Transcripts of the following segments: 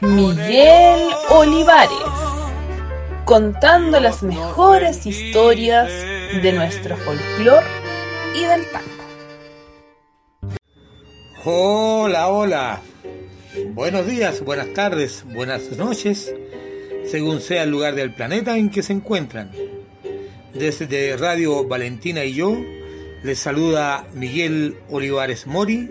Miguel Olivares, contando las mejores historias de nuestro folclore y del tango. Hola, hola. Buenos días, buenas tardes, buenas noches, según sea el lugar del planeta en que se encuentran. Desde Radio Valentina y yo, les saluda Miguel Olivares Mori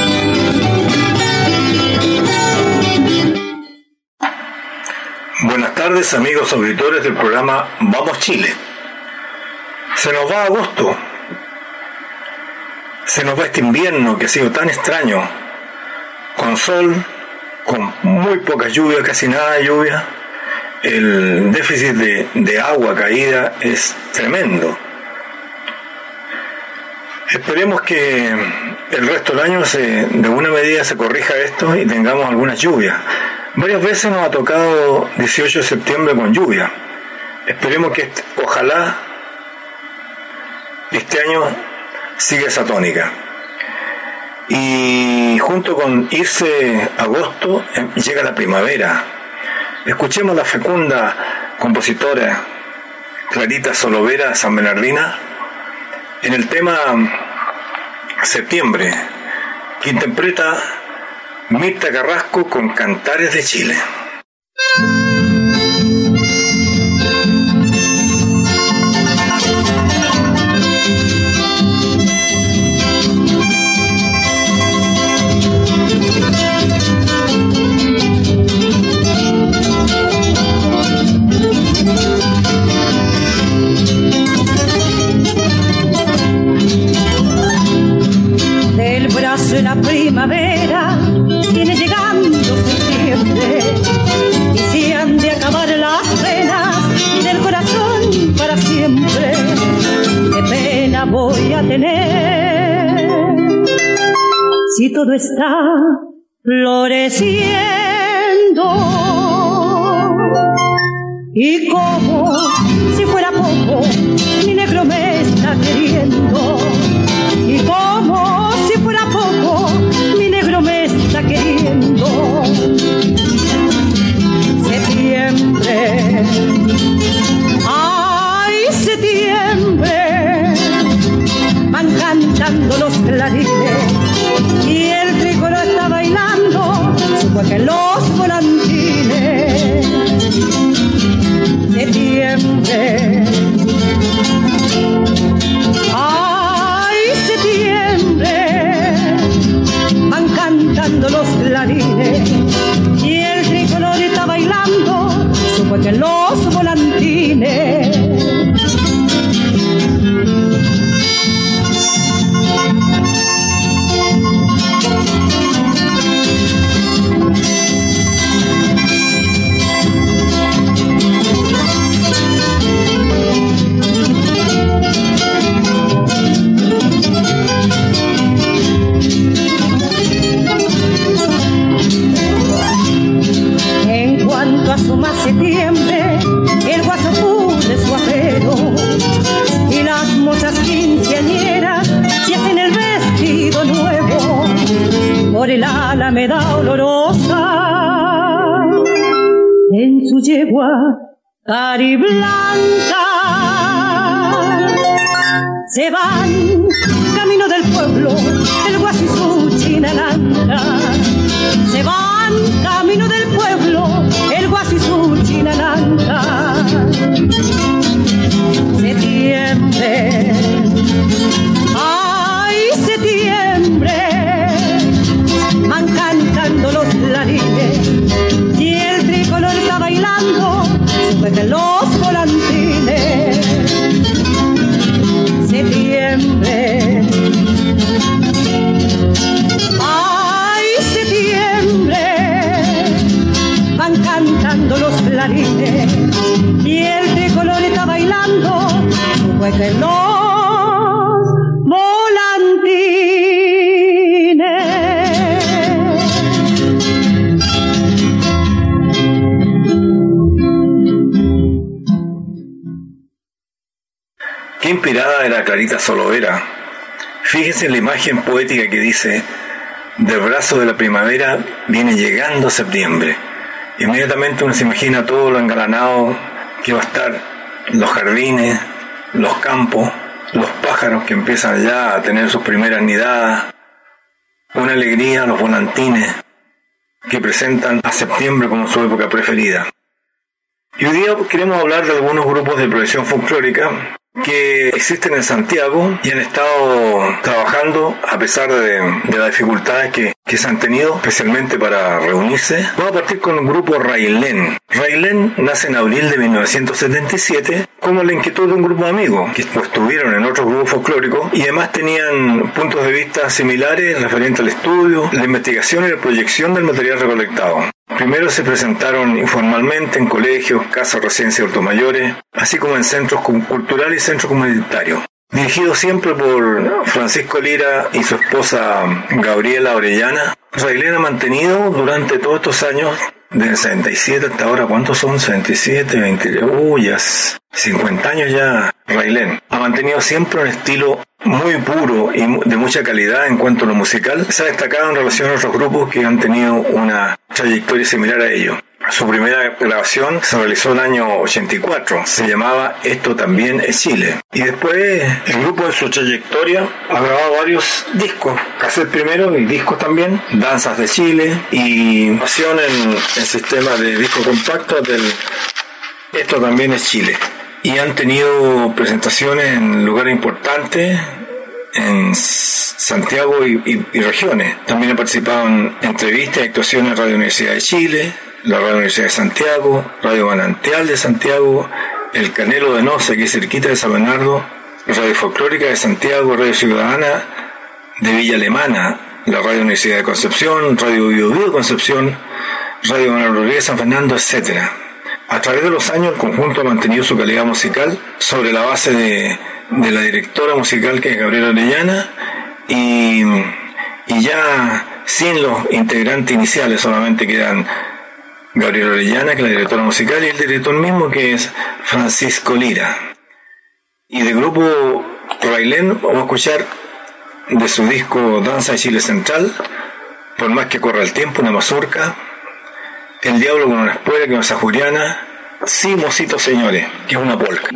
Tardes amigos auditores del programa Vamos Chile. Se nos va agosto. Se nos va este invierno que ha sido tan extraño. Con sol, con muy poca lluvia, casi nada de lluvia. El déficit de, agua caída es tremendo. Esperemos que el resto del año se, de alguna medida se corrija esto y tengamos algunas lluvias Varias veces nos ha tocado 18 de septiembre con lluvia. Esperemos que ojalá este año siga esa tónica. Y junto con irse agosto em, llega la primavera. Escuchemos la fecunda compositora Clarita Solovera San Bernardina en el tema Septiembre, que interpreta Mirta Carrasco con Cantares de Chile. Del brazo de la primavera septiembre y si han de acabar las penas del corazón para siempre, qué pena voy a tener. Si todo está floreciendo y como si fuera poco mi negro me está queriendo cantando los clarines y el tricolor está bailando, supo que los volantines. Septiembre. los clarines y el tricolor está bailando, supo que los cari blanca se van camino del pueblo, el guaso jueguen los volantines. Qué inspirada era Clarita Solovera. Fíjense en la imagen poética que dice, del brazo de la primavera viene llegando septiembre. Inmediatamente uno se imagina todo lo engalanado que va a estar, los jardines, los campos, los pájaros que empiezan ya a tener sus primeras nidadas, una alegría, los volantines que presentan a septiembre como su época preferida. Y hoy día queremos hablar de algunos grupos de producción folclórica que existen en Santiago y han estado trabajando a pesar de, las dificultades que, que se han tenido, especialmente para reunirse. Vamos a partir con el grupo Railén. Railén nace en abril de 1977 como la inquietud de un grupo de amigos que estuvieron en otros grupos folclóricos y además tenían puntos de vista similares referentes al estudio, la investigación y la proyección del material recolectado. Primero se presentaron informalmente en colegios, casas residencias de mayores, así como en centros culturales y centros comunitarios. Dirigido siempre por Francisco Lira y su esposa Gabriela Orellana, Railén ha mantenido durante todos estos años, de 67 hasta ahora, ¿cuántos son? 67, 20, uy, ya 50 años ya Railén. Ha mantenido siempre un estilo muy puro y de mucha calidad en cuanto a lo musical. Se ha destacado en relación a otros grupos que han tenido una trayectoria similar a ello. Su primera grabación se realizó en el año 84. Se llamaba Esto también es Chile. Y después el grupo en su trayectoria ha grabado varios discos. Cassette primero y discos también. Danzas de Chile y pasión en el sistema de disco compacto del Esto también es Chile. Y han tenido presentaciones en lugares importantes en Santiago y, regiones. También ha participado en entrevistas y actuaciones en Radio Universidad de Chile, la Radio Universidad de Santiago, Radio Manantial de Santiago, El Canelo de Noce, que es cerquita de San Bernardo, Radio Folclórica de Santiago, Radio Ciudadana de Villa Alemana, la Radio Universidad de Concepción, Radio Bio, Bio Concepción, Radio Manuel Rodríguez San Fernando, etc. A través de los años el conjunto ha mantenido su calidad musical sobre la base de, de la directora musical que es Gabriela Orellana y, y ya sin los integrantes iniciales solamente quedan Gabriela Orellana, que es la directora musical, y el director mismo, que es Francisco Lira. Y del grupo Railén vamos a escuchar de su disco Danza de Chile Central, por más que corra el tiempo, una mazurca, El Diablo con una espuela, que es una Juliana, Sí, mocitos señores, que es una polca.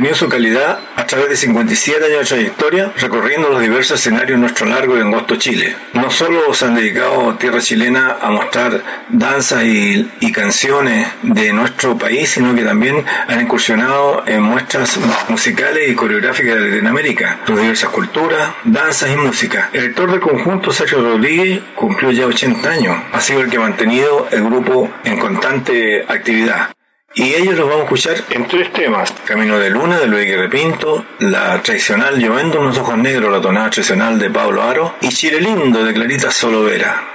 Mantenido su calidad a través de 57 años de trayectoria, recorriendo los diversos escenarios de nuestro largo y angosto Chile. No solo se han dedicado a tierra chilena a mostrar danzas y, y canciones de nuestro país, sino que también han incursionado en muestras musicales y coreográficas de Latinoamérica, sus diversas culturas, danzas y música. El director del conjunto, Sergio Rodríguez, cumplió ya 80 años. Ha sido el que ha mantenido el grupo en constante actividad. Y ellos los vamos a escuchar en tres temas. Camino de Luna de Luis Aguirre Pinto, la tradicional Lloviendo unos ojos negros, la tonada tradicional de Pablo Aro y Chile Lindo de Clarita Solovera.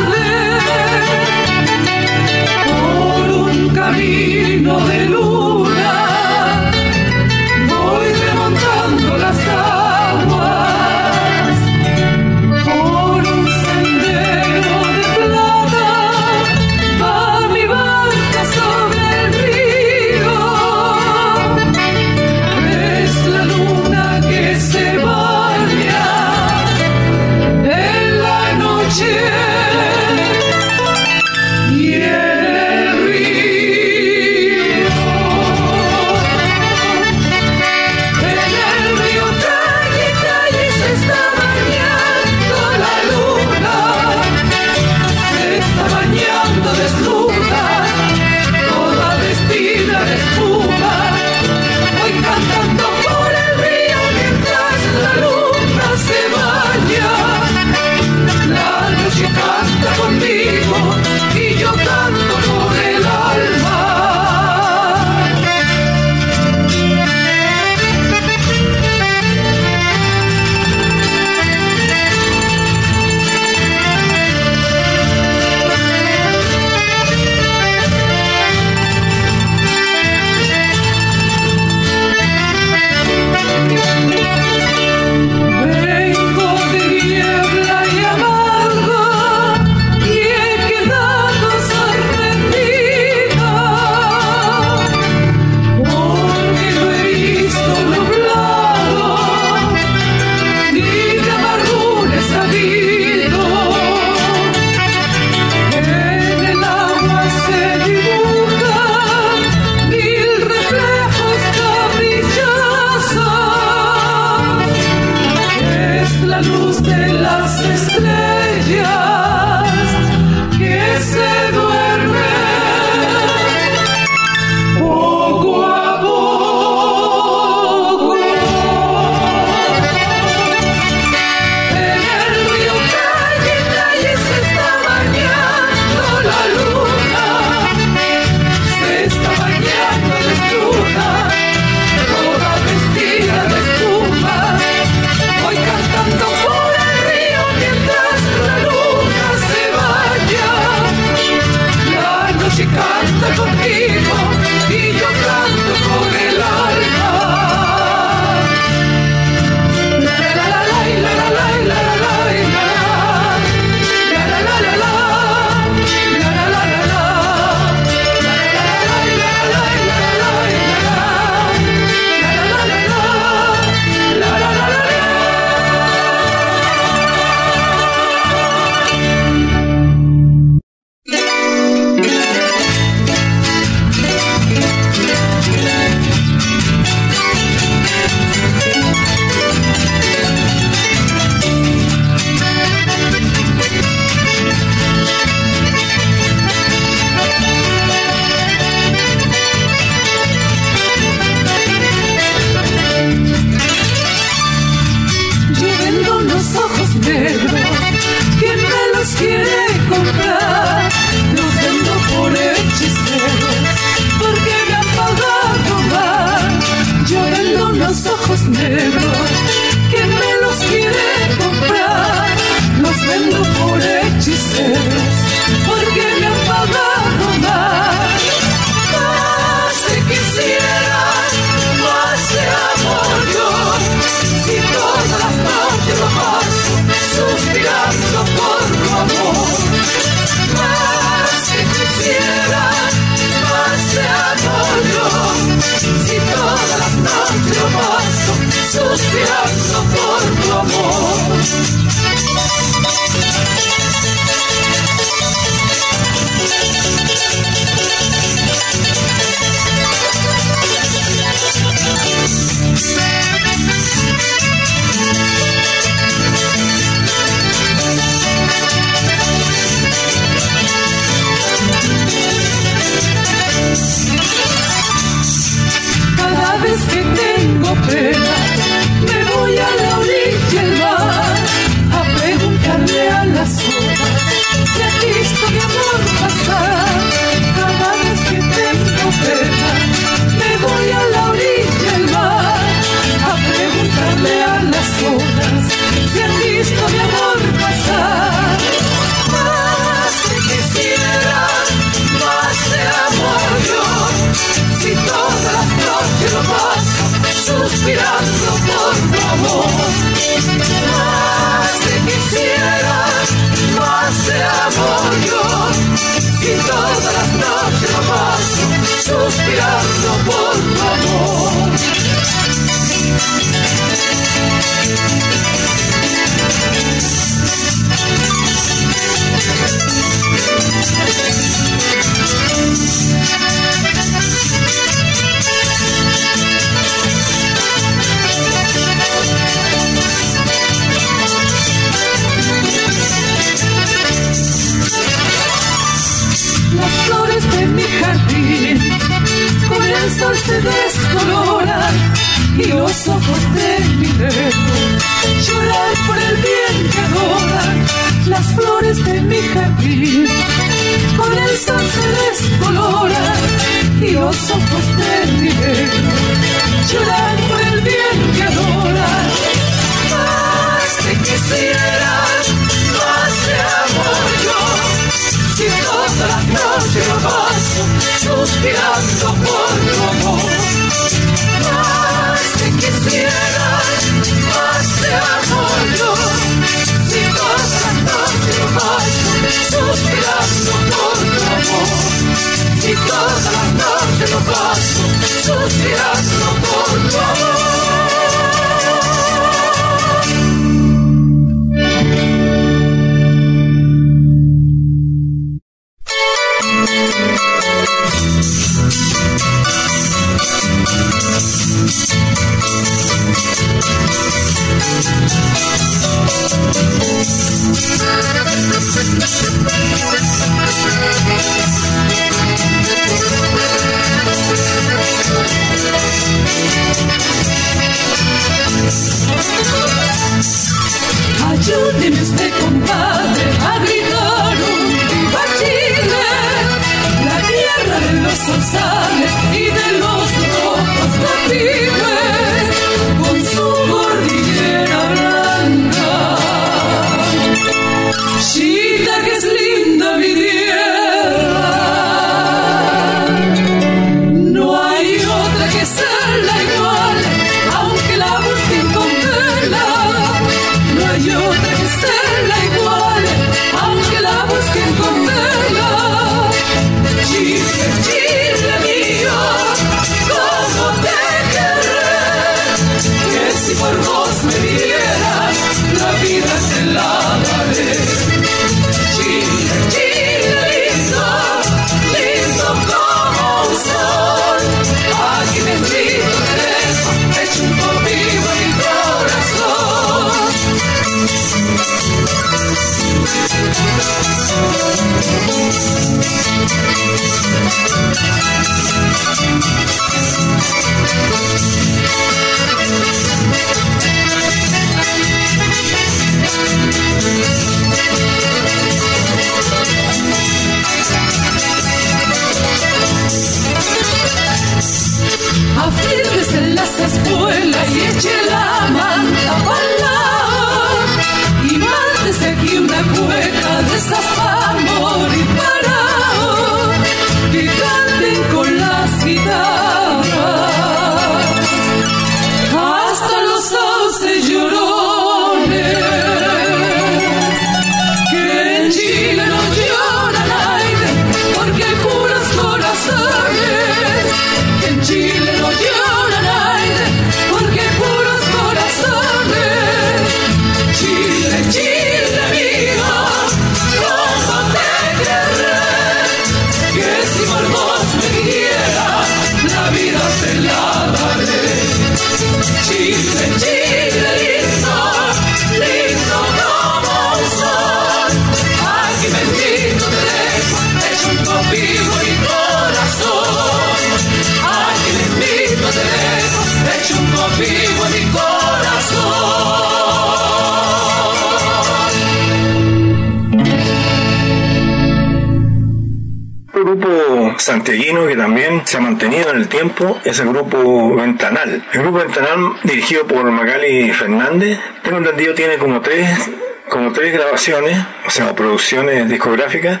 santiaguino que también se ha mantenido en el tiempo es el grupo Ventanal. El grupo Ventanal, dirigido por Magali Fernández, tengo entendido tiene como tres, como tres grabaciones, o sea, producciones discográficas,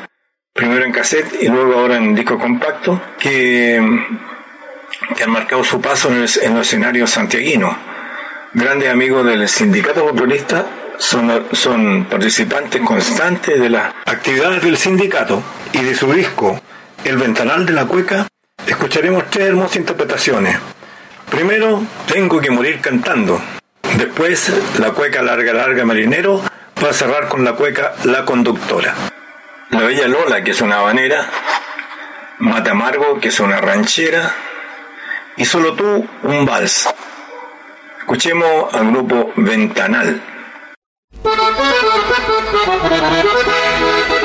primero en cassette y luego ahora en disco compacto, que, que han marcado su paso en, el, los escenarios santiaguinos. Grandes amigos del sindicato populista son, son participantes constantes de las actividades del sindicato y de su disco el ventanal de la cueca, escucharemos tres hermosas interpretaciones. Primero, Tengo que morir cantando. Después, la cueca larga, larga, marinero, para cerrar con la cueca La conductora. La bella Lola, que es una habanera, Mata Amargo, que es una ranchera, y solo tú, un vals. Escuchemos al grupo Ventanal.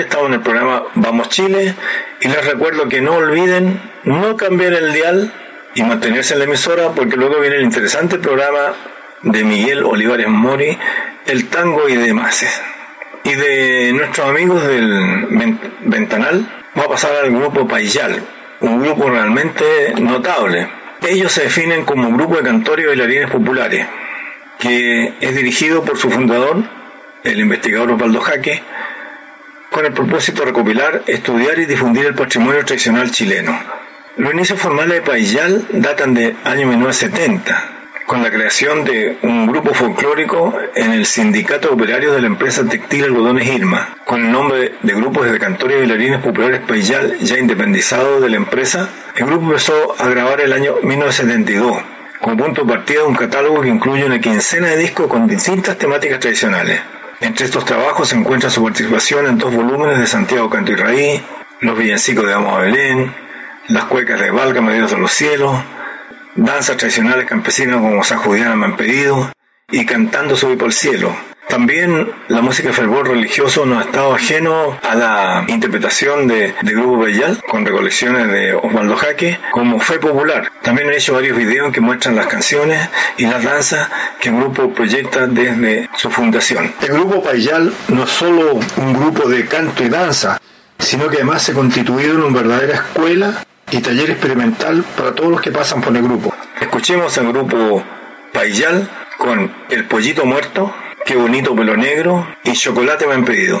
estamos en el programa Vamos Chile y les recuerdo que no olviden no cambiar el dial y mantenerse en la emisora porque luego viene el interesante programa de Miguel Olivares Mori, El Tango y demás. Y de nuestros amigos del Ventanal va a pasar al grupo Payal, un grupo realmente notable. Ellos se definen como un grupo de cantores y bailarines populares, que es dirigido por su fundador, el investigador Osvaldo Jaque, con el propósito de recopilar, estudiar y difundir el patrimonio tradicional chileno. Los inicios formales de Paillal datan de año 1970, con la creación de un grupo folclórico en el Sindicato Operario de la empresa textil Algodones Irma, con el nombre de grupos de cantores y bailarines populares Paillal ya independizado de la empresa. El grupo empezó a grabar el año 1972 como punto de partida de un catálogo que incluye una quincena de discos con distintas temáticas tradicionales. Entre estos trabajos se encuentra su participación en dos volúmenes de Santiago Canto y Raí, Los villancicos de Amo a Belén, Las cuecas de Valga, Dios de los cielos, danzas tradicionales campesinas como San Juliana me han pedido, y Cantando Subí por el cielo, también la música de fervor religioso no ha estado ajeno a la interpretación de, Grupo Bellal, con recolecciones de Osvaldo Jaque, como Fe Popular. También he hecho varios videos que muestran las canciones y las danzas que el grupo proyecta desde su fundación. El Grupo Payal no es solo un grupo de canto y danza, sino que además se ha constituido en una verdadera escuela y taller experimental para todos los que pasan por el grupo. Escuchemos al grupo Payal con El Pollito Muerto Qué bonito pelo negro y chocolate me han pedido.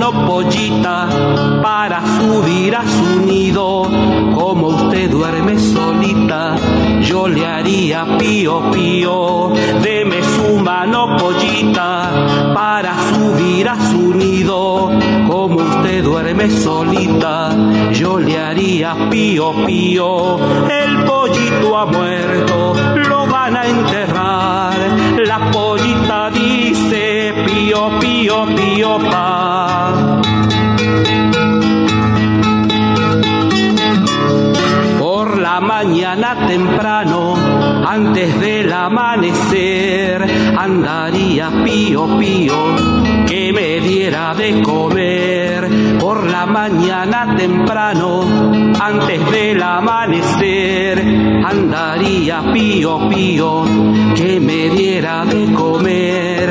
una pollita para subir a su nido. Como usted duerme solita, yo le haría pío pío. Deme su mano pollita para subir a su nido. Como usted duerme solita, yo le haría pío pío. El pollito ha muerto, lo van a enterrar. La pollita dice pío pío pío pa. Mañana temprano, antes del amanecer, andaría pío pío que me diera de comer. Por la mañana temprano, antes del amanecer, andaría pío pío que me diera de comer.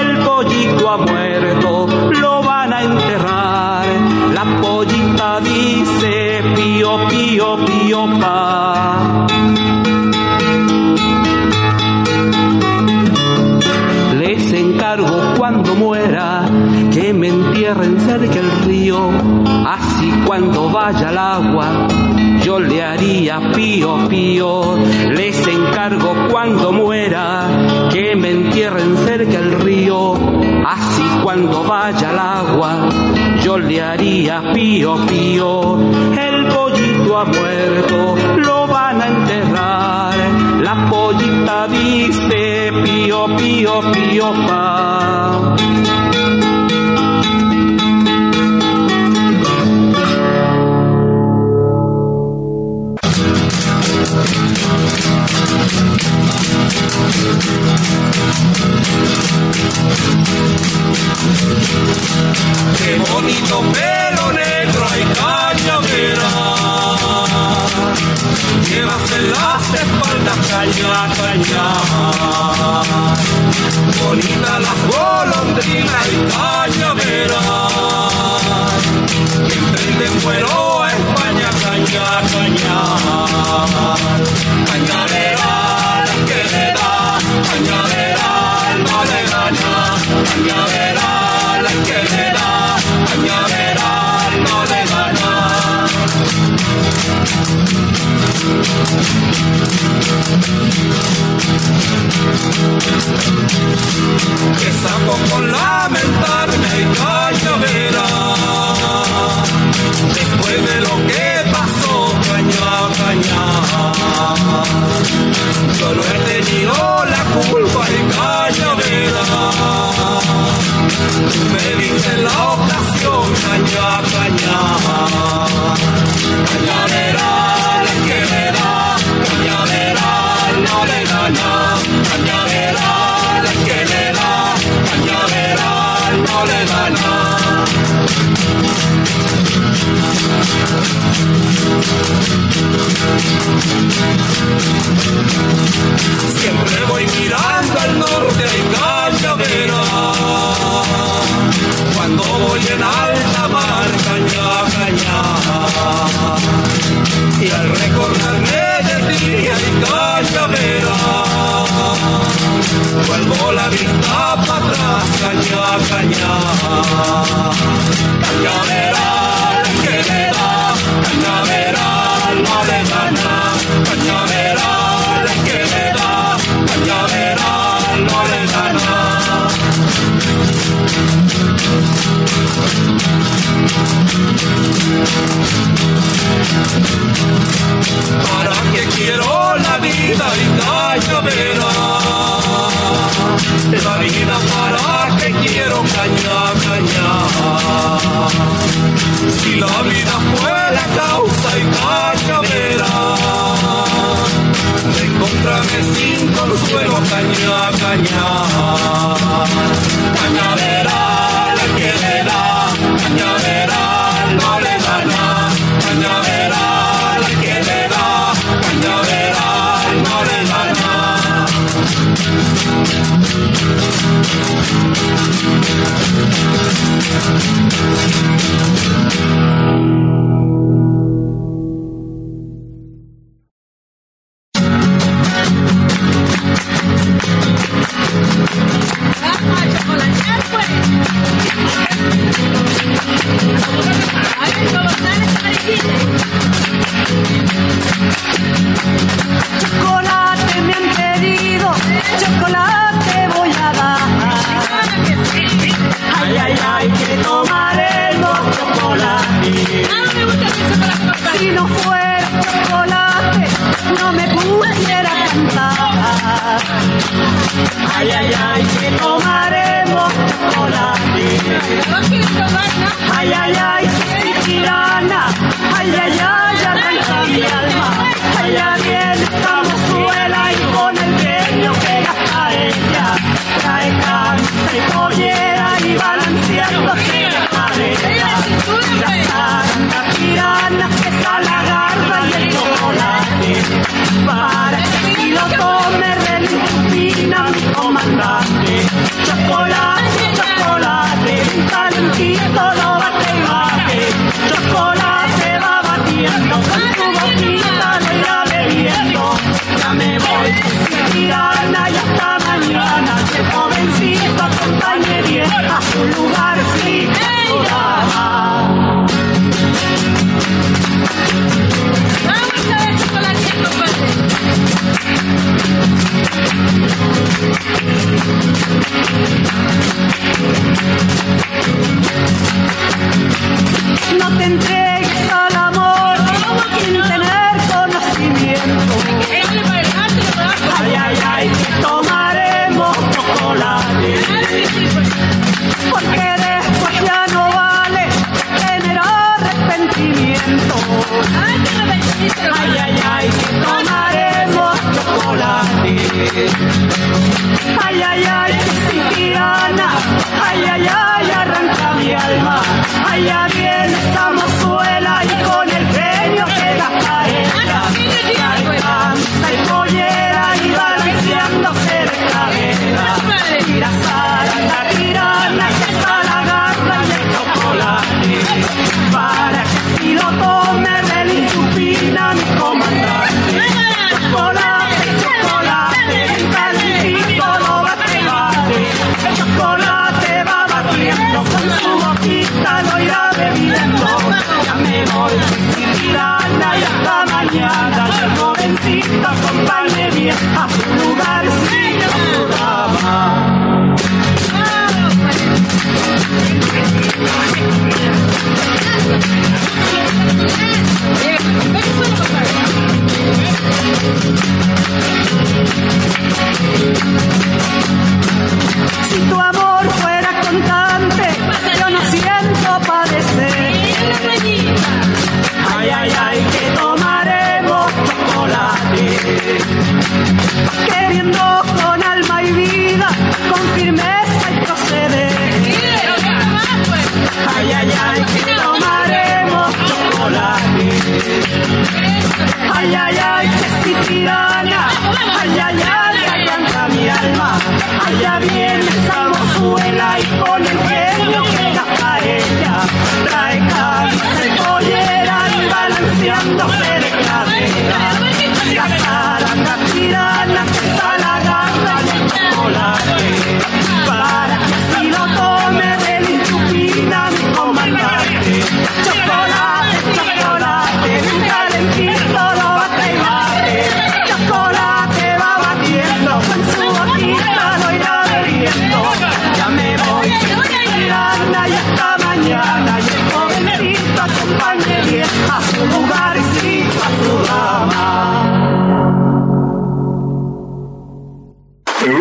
El pollito ha muerto, lo van a enterrar. La pollita dice pío pío pío pa. Les encargo cuando muera que me entierren cerca del río, así cuando vaya al agua yo le haría pío pío. Les encargo cuando muera que me entierren cerca del río, así cuando vaya al agua yo le haría pío pío. Pollito ha muerto, lo van a enterrar. La pollita dice pío pío pío pa. Qué bonito pelo negro hay cañavera. Llevas en las espaldas caña, caña. Bonita las golondrinas y cañavera. Emprenden vuelo a España, caña, caña. Cañavera, que le da, cañavera, no le gana. Cañavera, la que le da, cañavera, no le gana. Saco con lamentarme y cañavera. Después de lo que pasó, caña, caña. Yo no he tenido la culpa y cañavera. Me diste la ocasión, caña, caña. Cañavera, Siempre voy mirando al norte y cañavera. Cuando voy en alta mar, caña, caña. Y al recordarme de ti y cañavera. Vuelvo la vista para atrás, caña, caña. Cañavera, que le da, cañavera, no le gana. Cañavera, la que le da, cañavera, no le gana. ¿Para qué quiero la vida y cañavera? La vida para qué quiero caña, caña. Si la vida fue la causa y cañavera, de encontrarme sin consuelo, caña, caña. yeah.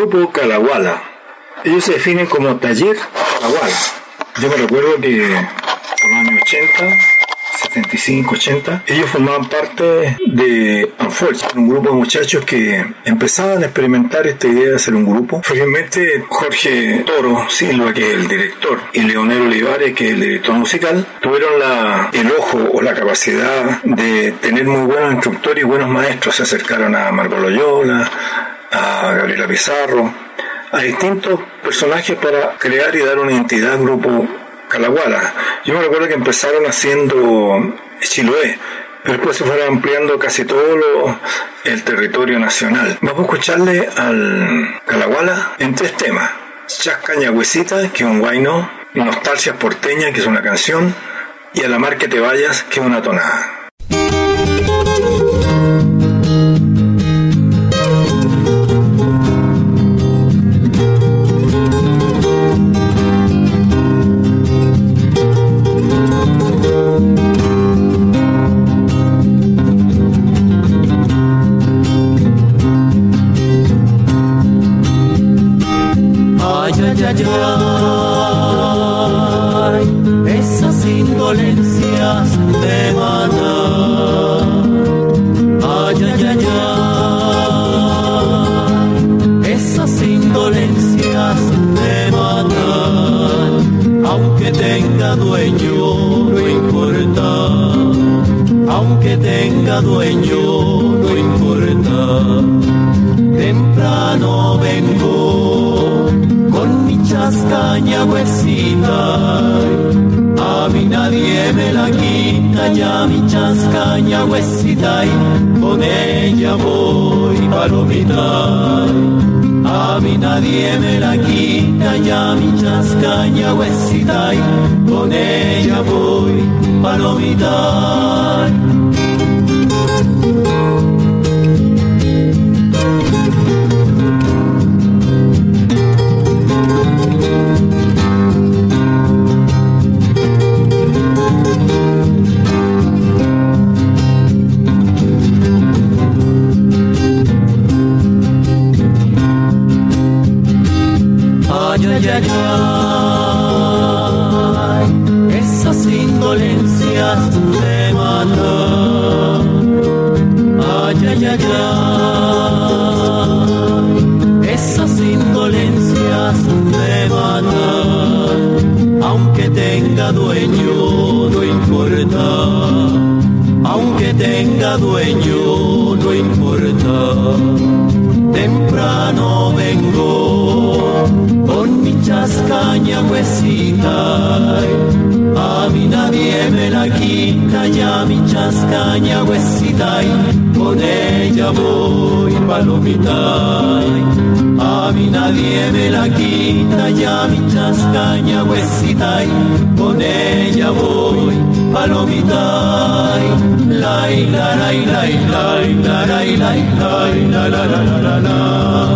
Grupo Calahuala. Ellos se definen como Taller Calahuala. Yo me recuerdo que por los años 80, 75, 80, ellos formaban parte de Unforge, un grupo de muchachos que empezaban a experimentar esta idea de hacer un grupo. Felizmente Jorge Toro Silva, que es el director, y Leonel Olivares, que es el director musical, tuvieron la, el ojo o la capacidad de tener muy buenos instructores y buenos maestros. Se acercaron a Margot Loyola, a Gabriela Pizarro, a distintos personajes para crear y dar una identidad al grupo Calahuala. Yo me recuerdo que empezaron haciendo Chiloé, pero después se fueron ampliando casi todo el territorio nacional. Vamos a escucharle al Calahuala en tres temas. Chascañagüecita, que es un guayno, Nostalgia porteña, que es una canción, y A la mar que te vayas, que es una tonada. Ay, ay, ay, esas indolencias me matan. Ay, ay, ay, esas indolencias me matan. Aunque tenga dueño, no importa. Aunque tenga dueño, A mí nadie me la quita ya mi chascaña huesita y con ella voy palomita. A mí nadie me la quita ya mi chascaña huesita y con ella voy palomita. Ay, esas indolencias me matan. Aunque tenga dueño, no importa. Aunque tenga dueño, no importa. Temprano vengo con mi chascaña huesita. A mí nadie me la quita ya mi chascaña huesita con ella voy palomita. A mí nadie me la quita ya mi chascaña huesita con ella voy palomita. La la la la la la la la la la la la la la la la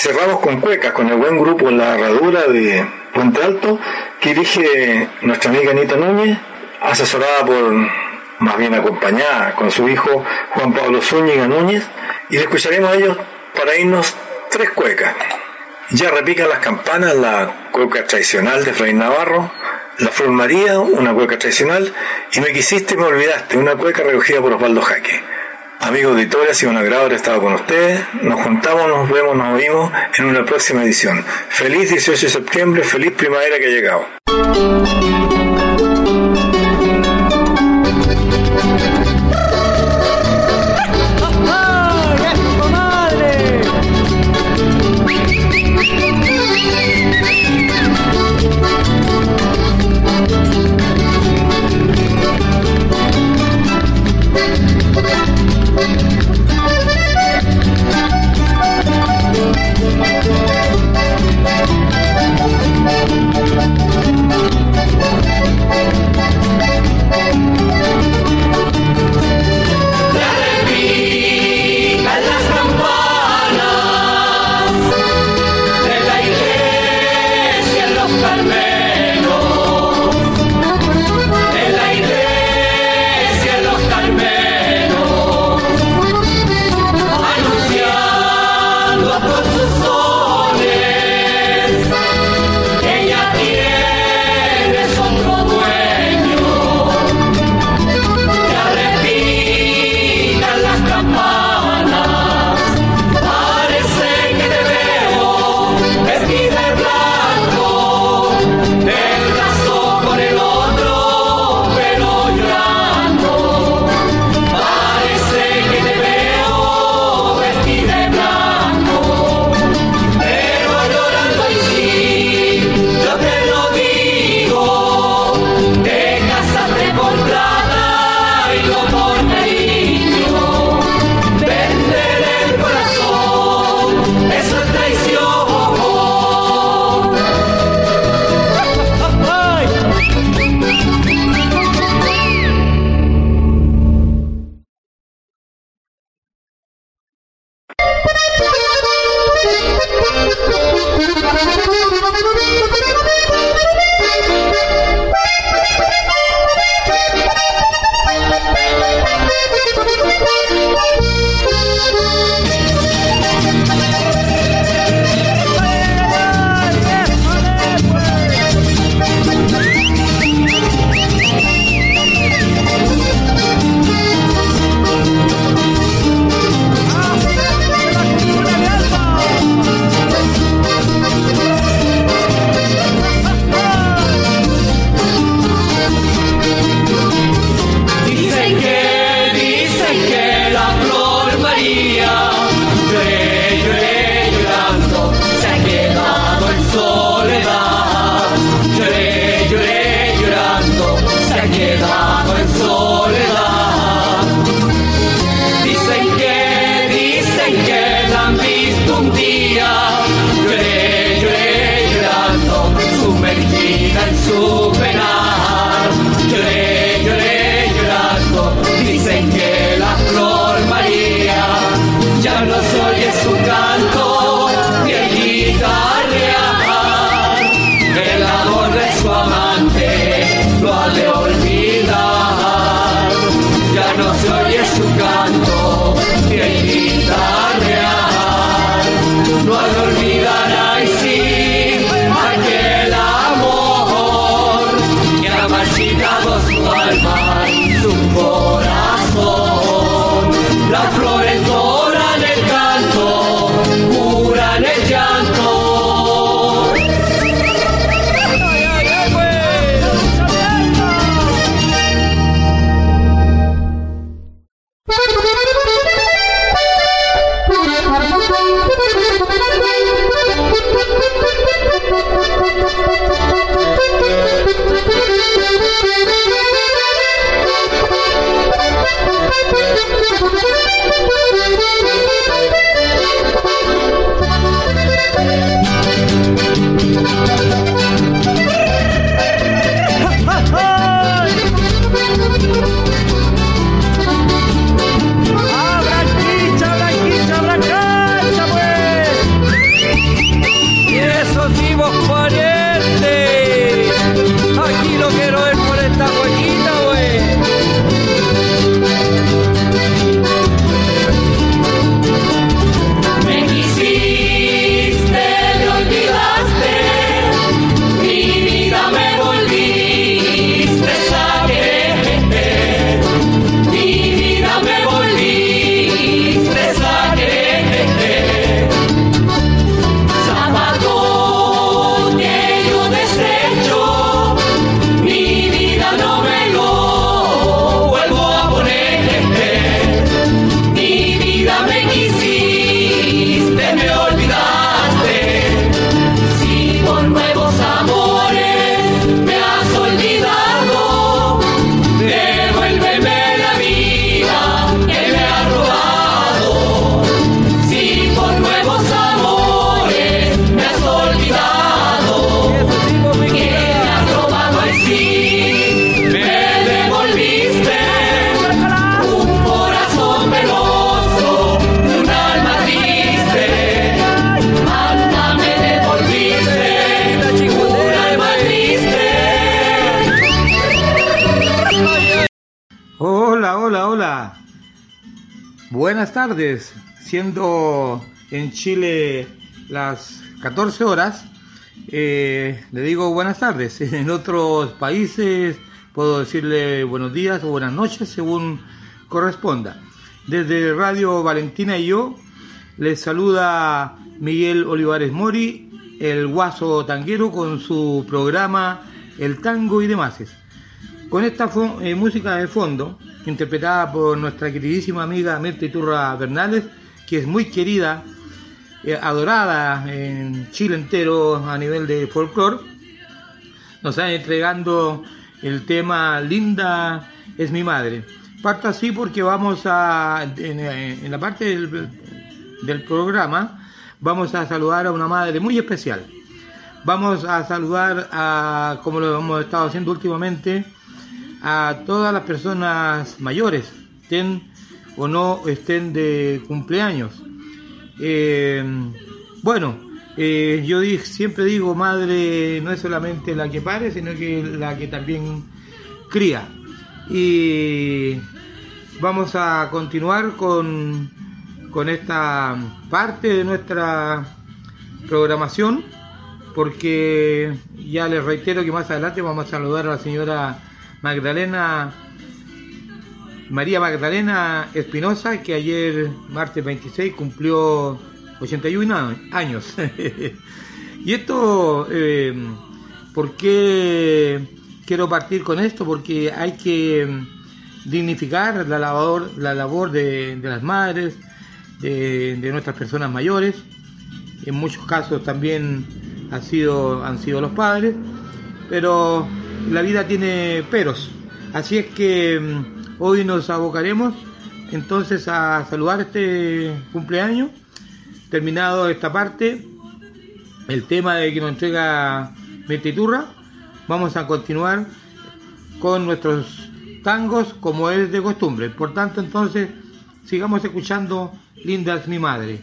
cerramos con cuecas, con el buen grupo La Herradura de Puente Alto, que dirige nuestra amiga Anita Núñez, asesorada por, más bien acompañada con su hijo Juan Pablo Zúñiga Núñez, y le escucharemos a ellos para irnos tres cuecas. Ya repican las campanas la cueca tradicional de Fray Navarro, La Flor María, una cueca tradicional, y Me Quisiste Me Olvidaste, una cueca recogida por Osvaldo Jaque. Amigos auditores, ha sido un agrado haber estado con ustedes. Nos juntamos, nos vemos, nos oímos en una próxima edición. Feliz 18 de septiembre, feliz primavera que ha llegado. 14 horas, eh, le digo buenas tardes. En otros países puedo decirle buenos días o buenas noches según corresponda. Desde Radio Valentina y yo les saluda Miguel Olivares Mori, el guaso tanguero con su programa El Tango y demás. Con esta eh, música de fondo, interpretada por nuestra queridísima amiga Mirta Iturra Bernales, que es muy querida, adorada en Chile entero a nivel de folclore, nos está entregando el tema Linda es mi madre. Parto así porque vamos a, en, en la parte del, del programa, vamos a saludar a una madre muy especial. Vamos a saludar a, como lo hemos estado haciendo últimamente, a todas las personas mayores, estén o no estén de cumpleaños. Eh, bueno, eh, yo siempre digo, madre no es solamente la que pare, sino que la que también cría. Y vamos a continuar con, con esta parte de nuestra programación, porque ya les reitero que más adelante vamos a saludar a la señora Magdalena María Magdalena Espinosa, que ayer, martes 26, cumplió 81 a- años. y esto, eh, ¿por qué quiero partir con esto? Porque hay que dignificar la labor, la labor de, las madres, de, de nuestras personas mayores. En muchos casos también ha sido, han sido los padres, pero la vida tiene peros. Así es que mm, hoy nos abocaremos entonces a saludar este cumpleaños. Terminado esta parte, el tema de que nos entrega Metiturra, vamos a continuar con nuestros tangos como es de costumbre. Por tanto, entonces, sigamos escuchando Linda es mi madre.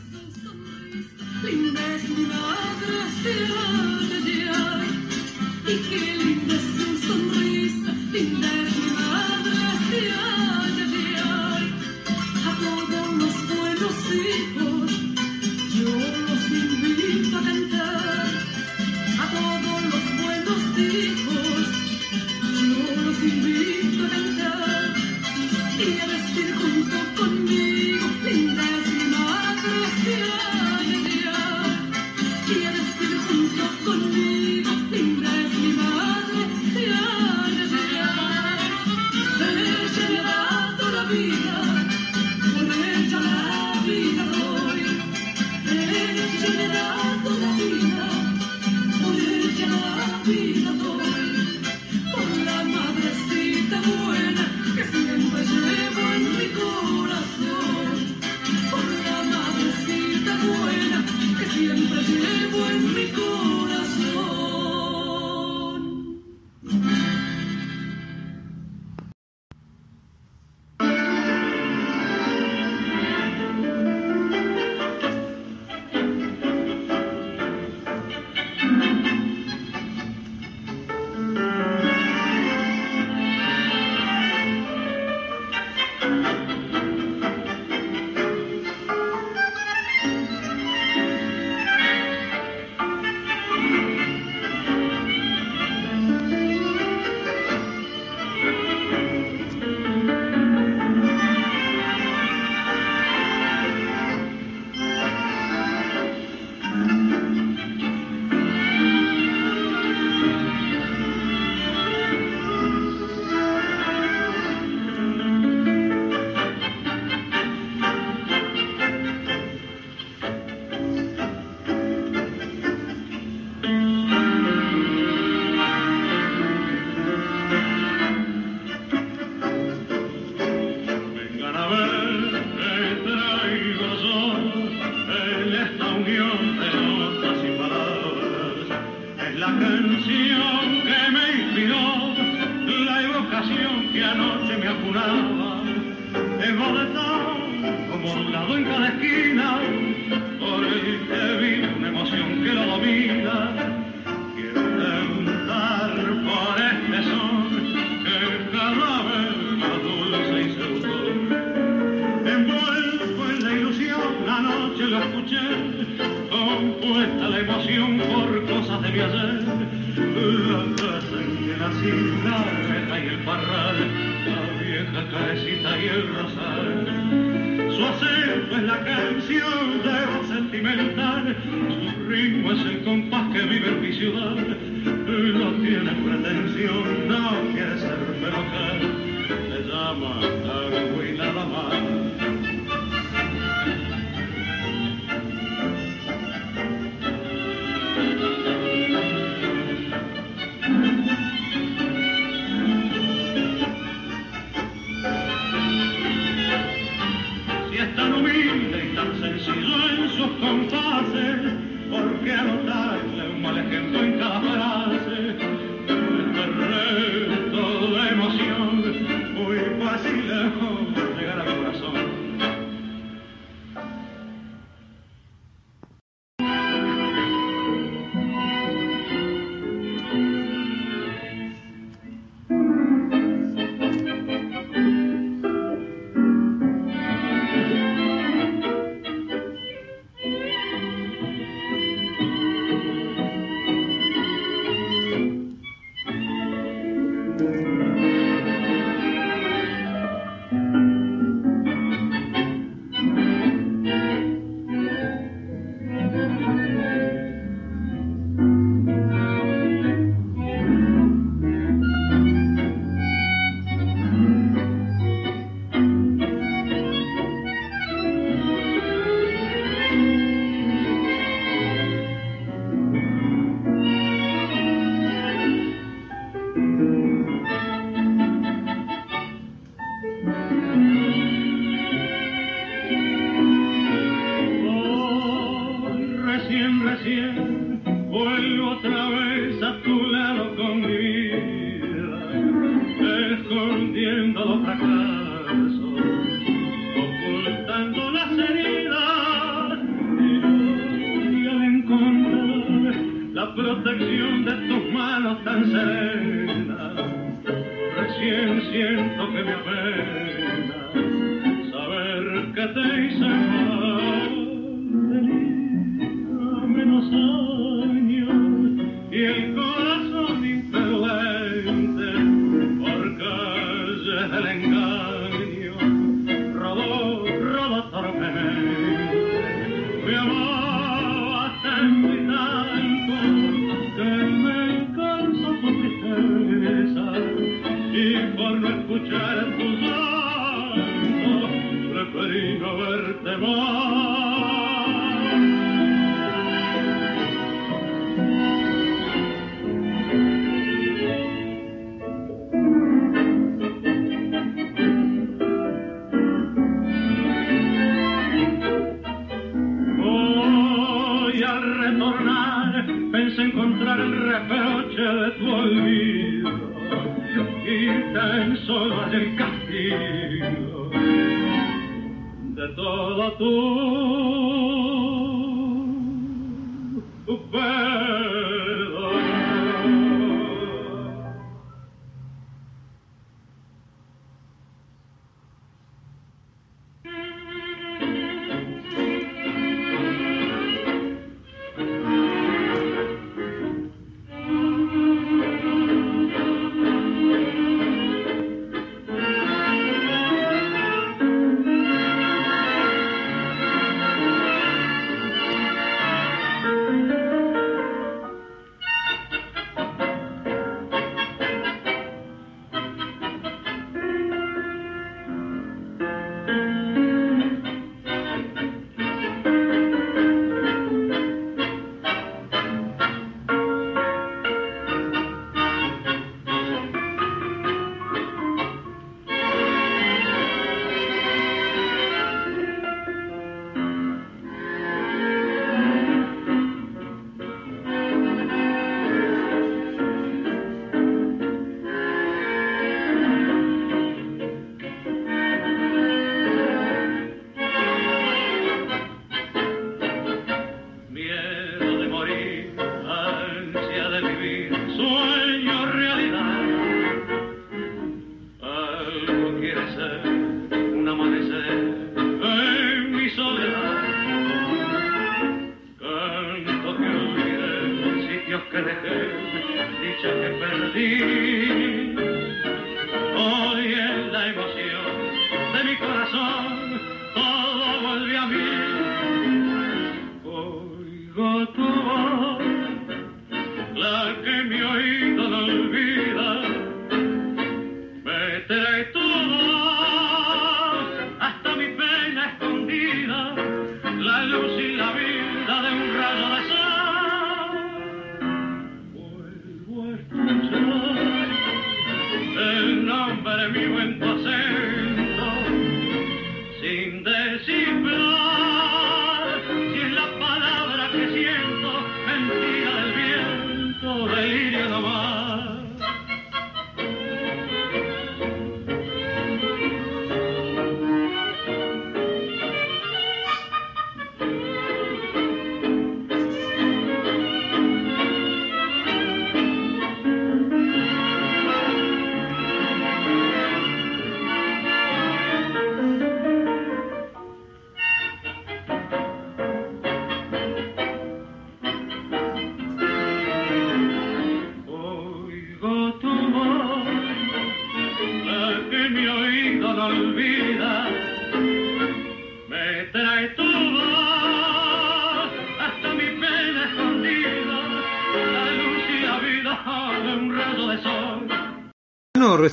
Compuesta la emoción por cosas de mi ayer. La casa en que nací, la reja y el parral, la vieja cabecita y el rosal. Su acento es la canción de voz sentimental, su ritmo es el compás que vive en mi ciudad. No tiene pretensión, no quiere ser local, se llama agua y nada más.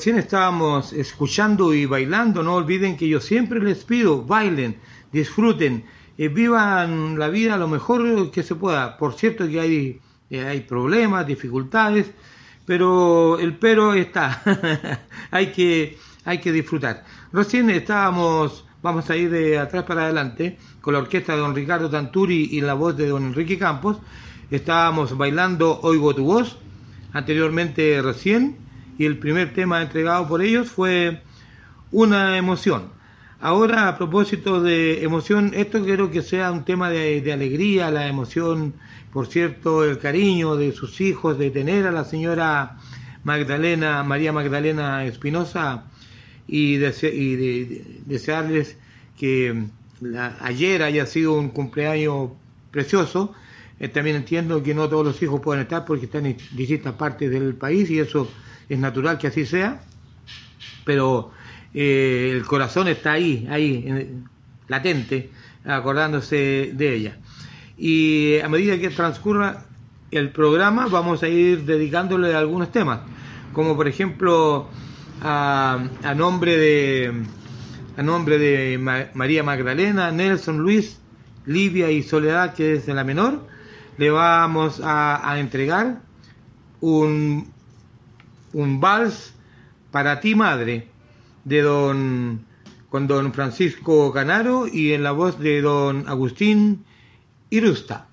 recién estábamos escuchando y bailando, no olviden que yo siempre les pido, bailen, disfruten, eh, vivan la vida lo mejor que se pueda. Por cierto que hay, eh, hay problemas, dificultades, pero el pero está, hay, que, hay que disfrutar. Recién estábamos, vamos a ir de atrás para adelante, con la orquesta de don Ricardo Tanturi y la voz de don Enrique Campos, estábamos bailando Oigo tu voz, anteriormente recién y el primer tema entregado por ellos fue Una emoción. Ahora, a propósito de emoción, esto creo que sea un tema de, de, alegría, la emoción, por cierto, el cariño de sus hijos, de tener a la señora Magdalena, María Magdalena Espinosa, y, de, desearles que ayer haya sido un cumpleaños precioso. Eh, también entiendo que no todos los hijos pueden estar porque están en distintas partes del país y eso es natural que así sea, pero eh, el corazón está ahí, ahí, en- latente, acordándose de ella. Y a medida que transcurra el programa vamos a ir dedicándole algunos temas, como por ejemplo a, a nombre de a nombre de Ma- María Magdalena, Nelson Luis, Livia y Soledad, que es la menor, le vamos a, a entregar un, un vals para ti madre de don con don Francisco Canaro y en la voz de don Agustín Irusta.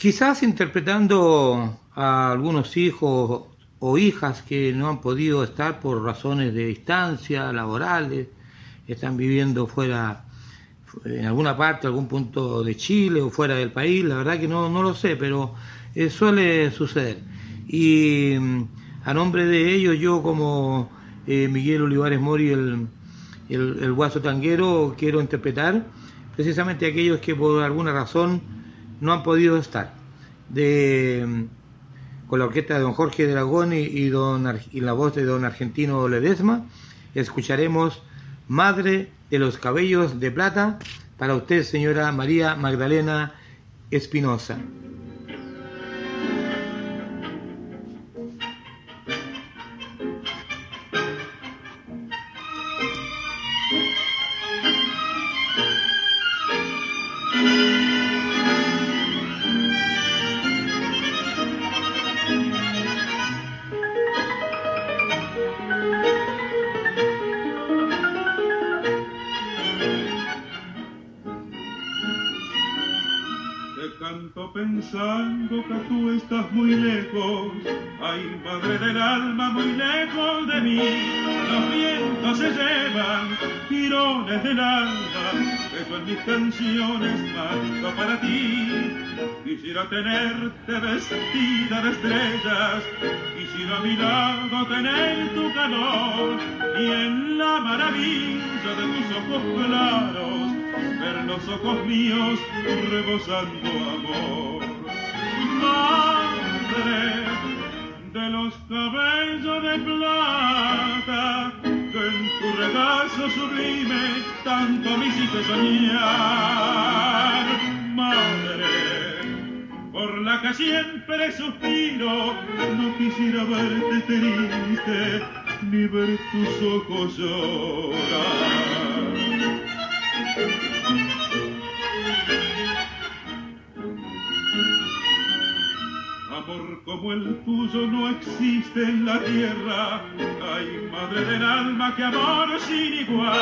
Quizás interpretando a algunos hijos o hijas que no han podido estar por razones de distancia, laborales, están viviendo fuera, en alguna parte, algún punto de Chile o fuera del país, la verdad que no, no lo sé, pero eh, suele suceder. Y mm, a nombre de ellos, yo como eh, Miguel Olivares Mori, el, el, el guaso tanguero, quiero interpretar precisamente aquellos que por alguna razón no han podido estar. De, con la orquesta de don Jorge Dragón y, y don, y la voz de don Argentino Ledesma. Escucharemos Madre de los Cabellos de Plata para usted, señora María Magdalena Espinosa. Lejos, ay madre del alma muy lejos de mí. Los vientos se llevan tirones del alma, eso en mis canciones mando para ti. Quisiera tenerte vestida de estrellas, quisiera a mi lado tener tu calor y en la maravilla de tus ojos claros ver los ojos míos rebosando amor. De los cabellos de plata, que en tu regazo sublime tanto me hiciste soñar. Madre, por la que siempre suspiro, no quisiera verte triste, ni ver tus ojos llorar. Amor como el tuyo no existe en la tierra. Ay, madre del alma, que amor sin igual.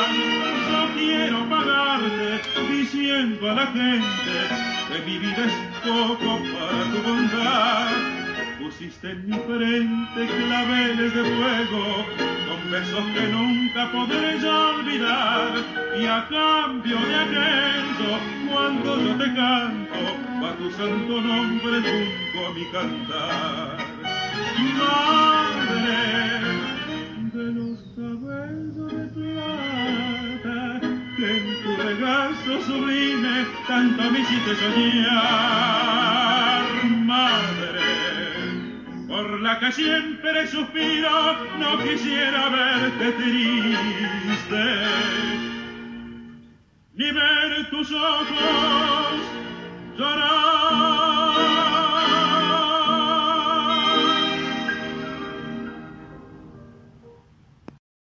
Yo quiero pagarte diciendo a la gente que mi vida es poco para tu bondad. Pusiste en mi frente claveles de fuego con besos que nunca podré yo olvidar. Y a cambio de aquello, cuando yo te canto, va tu santo nombre junto a mi cantar. Madre de los cabellos de plata, que en tu regazo sublime tanto me hiciste soñar. Madre, por la que siempre suspiro, no quisiera verte triste, ni ver tus ojos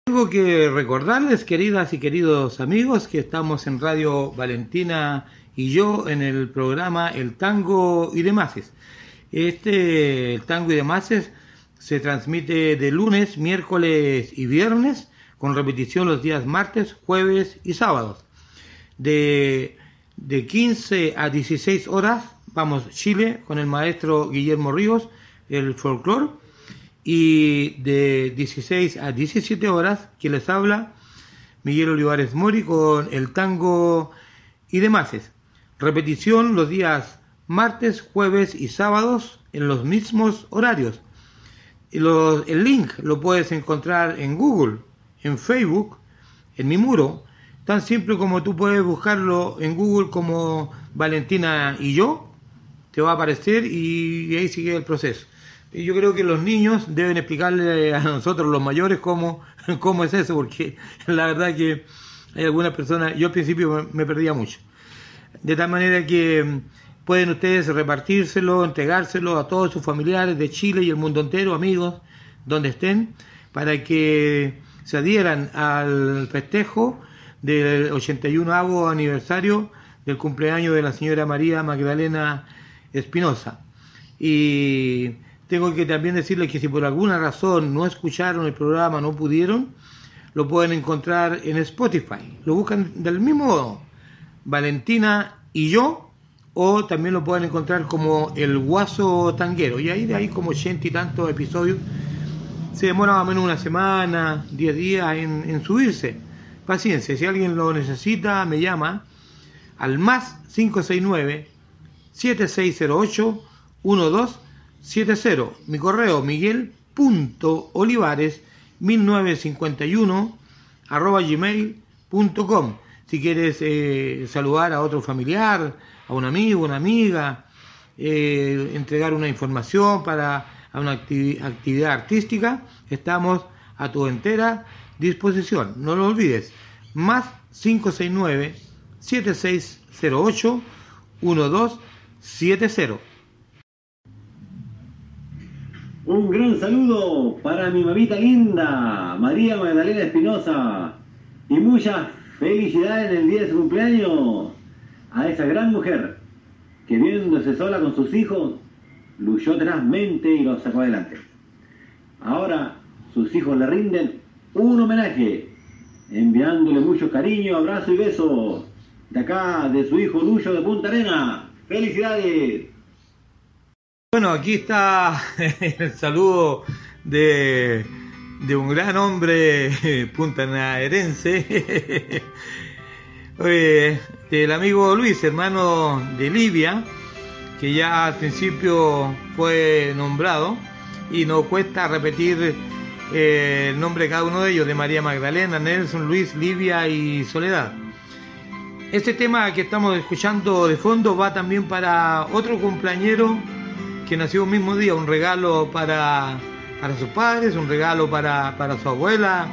Tengo que recordarles, queridas y queridos amigos, que estamos en Radio Valentina y yo en el programa El Tango y demás. Este El Tango y demás se transmite de lunes, miércoles y viernes, con repetición los días martes, jueves y sábados. De, de 15 a 16 horas, vamos Chile con el maestro Guillermo Ríos, el folclore y de 16 a 17 horas que les habla Miguel Olivares Mori con el tango y demás. Repetición los días martes, jueves y sábados en los mismos horarios. Y lo- el link lo puedes encontrar en Google, en Facebook, en mi muro, tan simple como tú puedes buscarlo en Google como Valentina y yo, te va a aparecer y, ahí sigue el proceso. Yo creo que los niños deben explicarle a nosotros, los mayores, cómo, cómo es eso, porque la verdad que hay algunas personas, yo al principio me, me perdía mucho. De tal manera que pueden ustedes repartírselo, entregárselo a todos sus familiares de Chile y el mundo entero, amigos, donde estén, para que se adhieran al festejo del 81 aniversario del cumpleaños de la señora María Magdalena Espinosa. Y tengo que también decirles que si por alguna razón no escucharon el programa, no pudieron, lo pueden encontrar en Spotify. Lo buscan del mismo modo, Valentina y yo, o también lo pueden encontrar como El Guaso Tanguero. Y ahí de ahí como ochenta y tantos episodios. Se demora más o menos una semana, 10 días en, en subirse. Paciencia, si alguien lo necesita, me llama al más 569 7608 1270. Mi correo miguel.olivares 1951 arroba gmail.com. Si quieres eh, saludar a otro familiar, a un amigo, una amiga, eh, entregar una información para a una activi- actividad artística, estamos a tu entera disposición. No lo olvides, más 569 7608 1270. Un gran saludo para mi mamita linda, María Magdalena Espinosa, y muchas felicidades en el día de su cumpleaños a esa gran mujer que viéndose sola con sus hijos, luchó tenazmente y los sacó adelante. Ahora sus hijos le rinden un homenaje, enviándole mucho cariño, abrazo y besos de acá, de su hijo Lucho de Punta Arena. ¡Felicidades! Bueno, aquí está el saludo de, de un gran hombre puntanerense, Oye, del amigo Luis, hermano de Livia, que ya al principio fue nombrado y no cuesta repetir eh, el nombre de cada uno de ellos, de María Magdalena, Nelson, Luis, Livia y Soledad. Este tema que estamos escuchando de fondo va también para otro cumpleañero que nació el mismo día, un regalo para, para sus padres, un regalo para, para su abuela,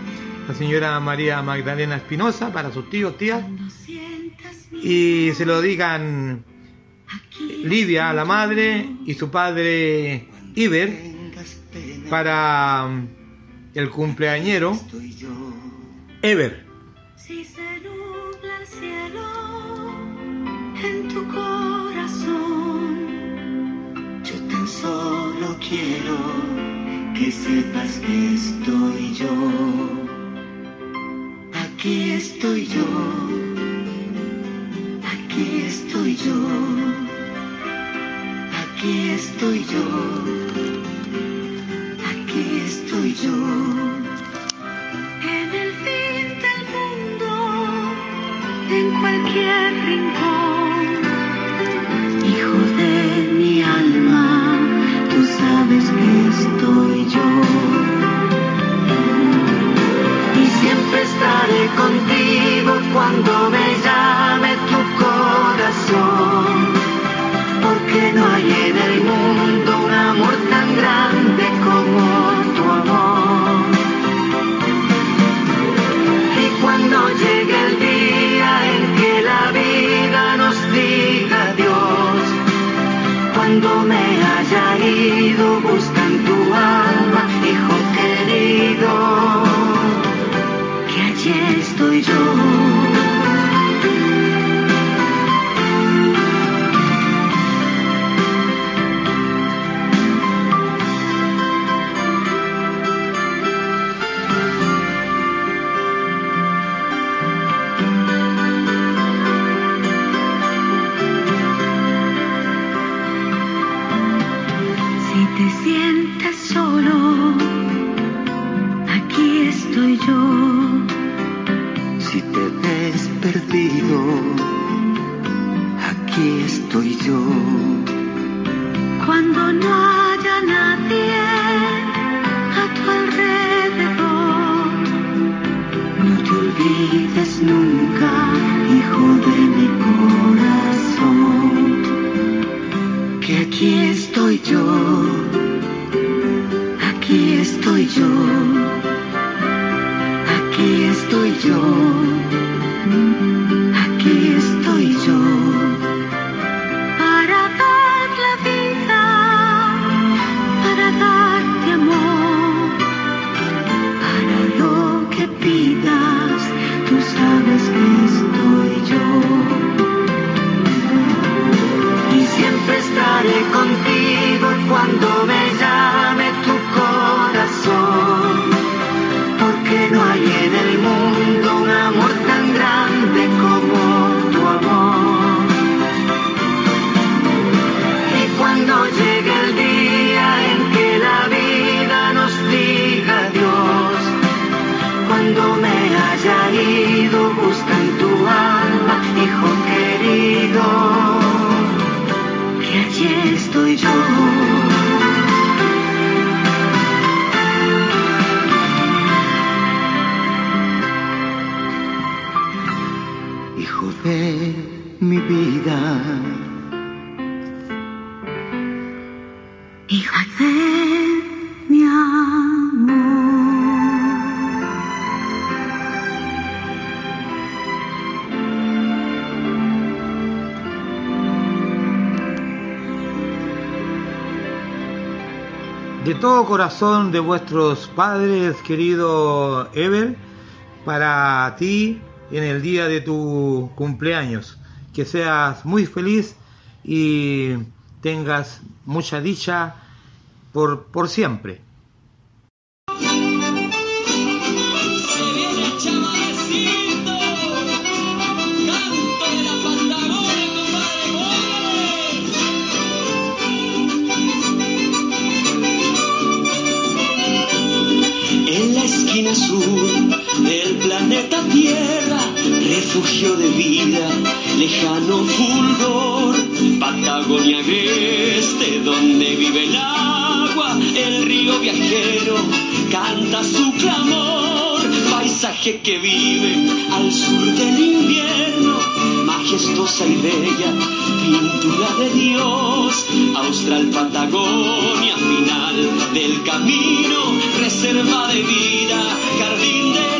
la señora María Magdalena Espinosa, para sus tíos, tías, y se lo digan Livia, la madre, y su padre Iber, para el cumpleañero Ever. Si se nubla el cielo en tu corazón, Yo tan solo quiero que sepas que estoy yo. Aquí estoy yo. Aquí estoy yo. Aquí estoy yo. Aquí estoy yo. en el fin del mundo, en cualquier rincón. Corazón de vuestros padres, querido Ever, para ti en el día de tu cumpleaños. Que seas muy feliz y tengas mucha dicha por, por siempre. Tierra, refugio de vida, lejano fulgor, Patagonia agreste, donde vive el agua, el río viajero canta su clamor, paisaje que vive al sur del invierno, majestuosa y bella, pintura de Dios, Austral Patagonia, final del camino, reserva de vida, jardín del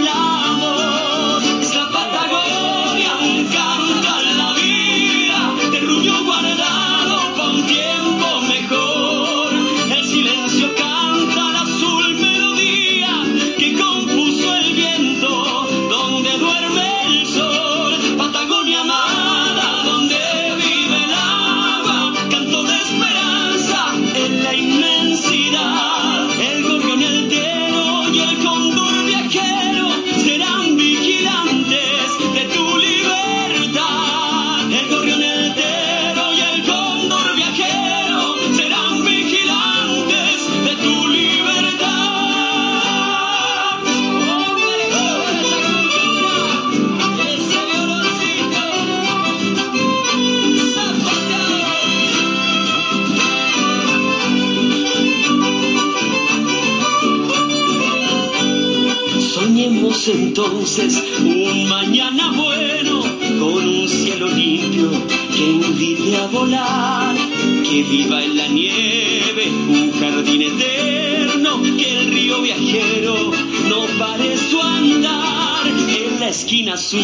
sur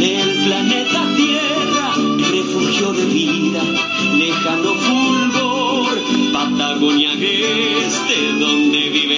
del planeta Tierra, refugio de vida, lejano fulgor, Patagonia agreste, donde vive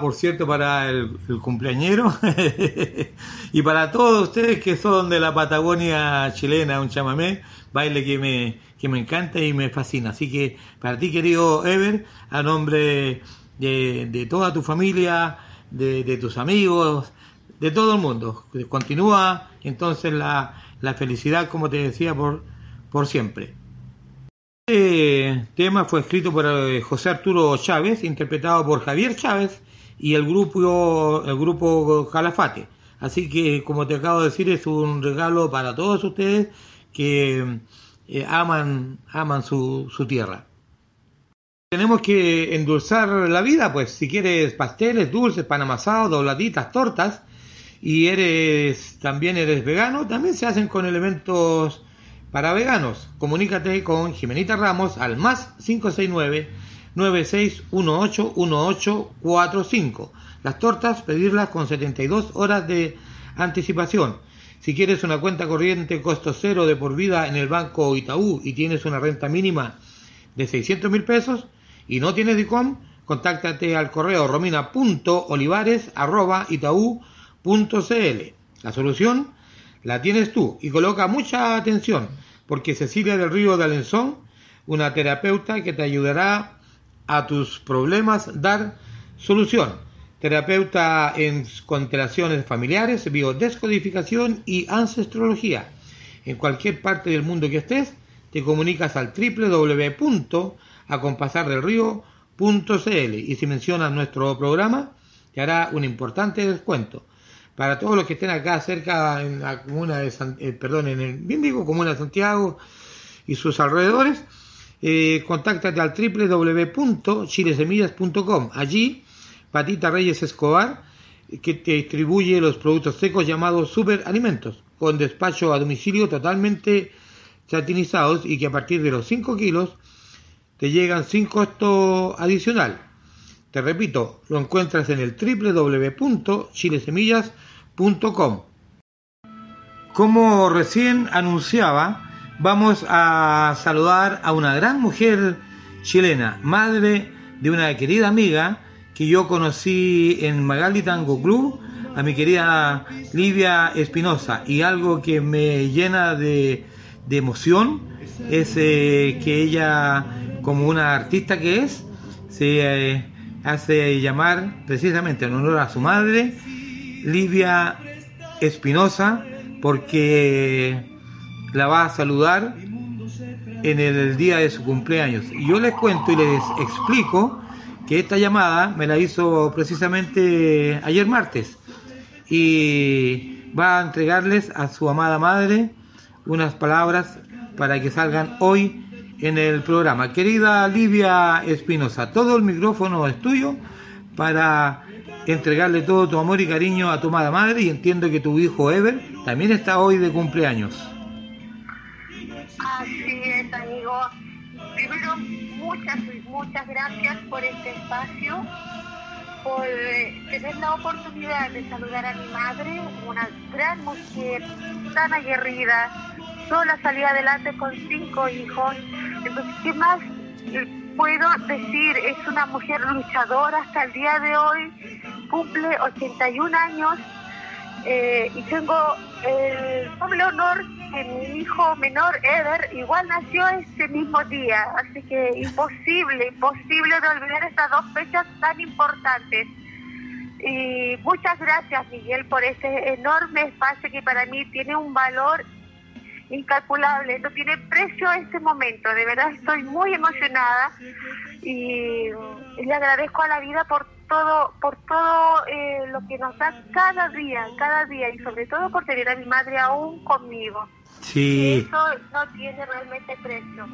por cierto, para el, el cumpleañero y para todos ustedes que son de la Patagonia chilena, un chamamé, baile que me, que me encanta y me fascina. Así que para ti, querido Ever, a nombre de, de toda tu familia, de, de tus amigos, de todo el mundo, continúa entonces la, la felicidad, como te decía, por, por siempre. Este tema fue escrito por eh, José Arturo Chávez, interpretado por Javier Chávez y el grupo, el grupo Calafate. Así que, como te acabo de decir, es un regalo para todos ustedes que eh, aman, aman su, su tierra. Tenemos que endulzar la vida, pues si quieres pasteles, dulces, pan amasado, dobladitas, tortas, y eres también eres vegano, también se hacen con elementos para veganos. Comunícate con Jimenita Ramos al más 569 96181845. Las tortas pedirlas con 72 horas de anticipación. Si quieres una cuenta corriente costo cero de por vida en el banco Itaú y tienes una renta mínima de 600 mil pesos y no tienes DICOM, contáctate al correo romina.olivares.itaú.cl. La solución la tienes tú y coloca mucha atención porque Cecilia del Río de Alenzón, una terapeuta que te ayudará a tus problemas dar solución. Terapeuta en constelaciones familiares, biodescodificación y ancestrología. En cualquier parte del mundo que estés, te comunicas al www.acompasardelrío.cl y si mencionas nuestro programa, te hará un importante descuento. Para todos los que estén acá cerca en la comuna de San- eh, perdón, en el bien comuna de Santiago y sus alrededores, eh, contáctate al www.chilesemillas.com. Allí, Patita Reyes Escobar, que te distribuye los productos secos llamados superalimentos, con despacho a domicilio totalmente satinizados y que a partir de los 5 kilos te llegan sin costo adicional. Te repito, lo encuentras en el www.chilesemillas.com. Como recién anunciaba, vamos a saludar a una gran mujer chilena, madre de una querida amiga que yo conocí en Magali Tango Club, a mi querida Livia Espinosa. Y algo que me llena de, emoción es eh, que ella, como una artista que es, se eh, hace llamar precisamente en honor a su madre, Livia Espinosa, porque la va a saludar en el día de su cumpleaños. Y yo les cuento y les explico que esta llamada me la hizo precisamente ayer martes y va a entregarles a su amada madre unas palabras para que salgan hoy en el programa. Querida Livia Espinosa, todo el micrófono es tuyo para entregarle todo tu amor y cariño a tu amada madre y entiendo que tu hijo Ever también está hoy de cumpleaños. Muchas gracias por este espacio, por eh, tener la oportunidad de saludar a mi madre, una gran mujer, tan aguerrida, sola salí adelante con cinco hijos. Entonces, ¿qué más eh, puedo decir? Es una mujer luchadora hasta el día de hoy, cumple 81 años eh, y tengo el doble honor que mi hijo menor, Eder, igual nació ese mismo día. Así que imposible, imposible de olvidar estas dos fechas tan importantes. Y muchas gracias, Miguel, por ese enorme espacio que para mí tiene un valor incalculable, no tiene precio este momento. De verdad estoy muy emocionada y le agradezco a la vida por todo, por todo eh, lo que nos da cada día, cada día y sobre todo por tener a mi madre aún conmigo. Sí, Eso no tiene realmente precio.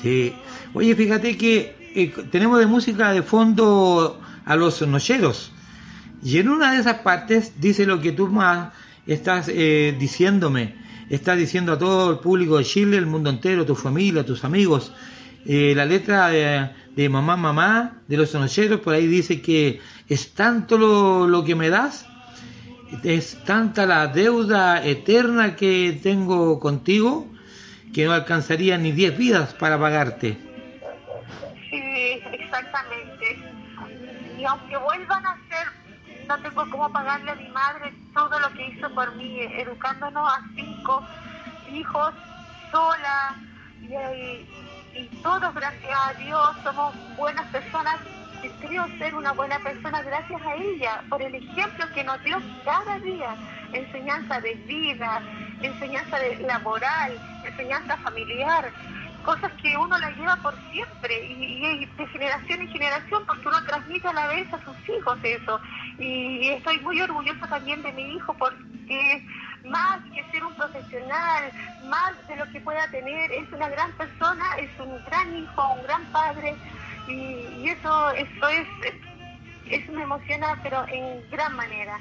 sí. Oye, fíjate que eh, tenemos de música de fondo a los nocheros. Y en una de esas partes dice lo que tú más estás eh, diciéndome. Estás diciendo a todo el público de Chile, el mundo entero, tu familia, tus amigos. Eh, la letra de, de Mamá, Mamá, de los nocheros, por ahí dice que es tanto lo, lo que me das, es tanta la deuda eterna que tengo contigo, que no alcanzaría ni 10 vidas para pagarte. Sí, exactamente. Y aunque vuelvan a ser, no tengo cómo pagarle a mi madre todo lo que hizo por mí, educándonos a cinco hijos sola y todos, gracias a Dios, somos buenas personas. Y creo ser una buena persona gracias a ella, por el ejemplo que nos dio cada día, enseñanza de vida, enseñanza laboral, enseñanza familiar, cosas que uno las lleva por siempre y, y de generación en generación porque uno transmite a la vez a sus hijos eso. Y estoy muy orgullosa también de mi hijo porque más que ser un profesional más de lo que pueda tener es una gran persona es un gran hijo un gran padre y, y eso eso es eso me emociona pero en gran manera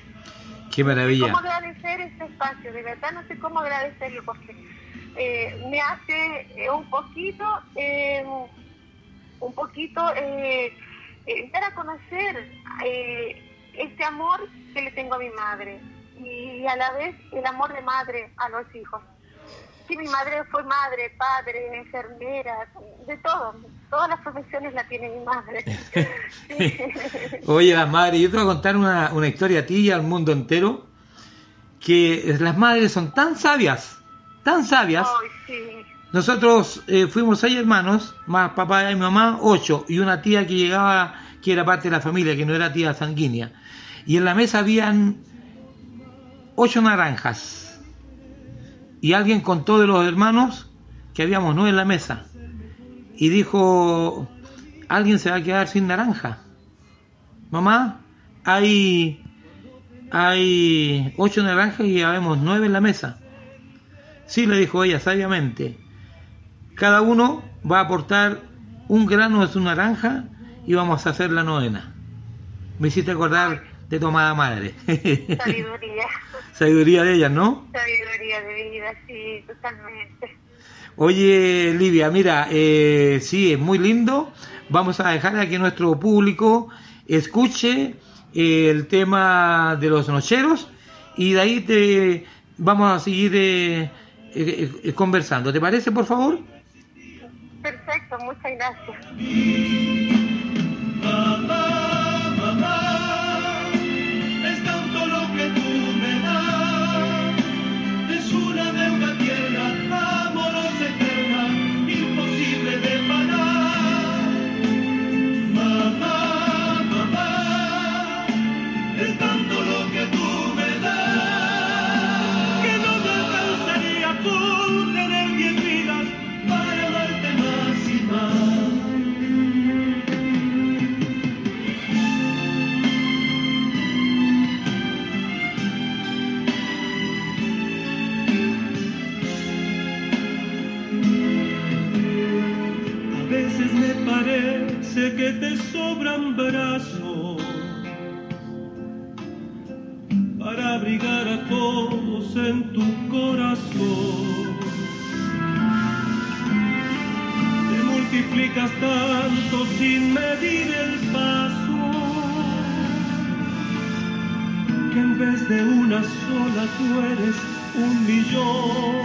Qué maravilla. cómo agradecer este espacio, de verdad no sé cómo agradecerlo porque eh, me hace eh, un poquito, eh, un poquito eh, eh, dar a conocer eh, este amor que le tengo a mi madre y a la vez el amor de madre a los hijos. Sí, mi madre fue madre, padre, enfermera, de todo. Todas las profesiones la tiene mi madre. Oye, las madres, yo te voy a contar una, una historia a ti y al mundo entero, que las madres son tan sabias, tan sabias, Ay, sí. Nosotros eh, fuimos seis hermanos, más papá y mamá, ocho, y una tía que llegaba, que era parte de la familia, que no era tía sanguínea. Y en la mesa habían ocho naranjas. Y alguien contó de los hermanos que habíamos nueve en la mesa. Y dijo, alguien se va a quedar sin naranja. Mamá, hay, hay ocho naranjas y ya vemos nueve en la mesa. Sí, le dijo ella sabiamente. Cada uno va a aportar un grano de su naranja y vamos a hacer la novena. Me hiciste acordar de tu amada madre. Sabiduría. Sabiduría de ella, ¿no? Sabiduría de vida, sí, totalmente. Oye, Livia, mira, eh, sí, es muy lindo. Vamos a dejar a que nuestro público escuche eh, el tema de los nocheros y de ahí te vamos a seguir eh, eh, eh, conversando. ¿Te parece, por favor? Perfecto, muchas gracias. Es tanto lo que tú me das, es una deuda tierna, parece que te sobran brazos para abrigar a todos en tu corazón. Te multiplicas tanto sin medir el paso que en vez de una sola tú eres un millón.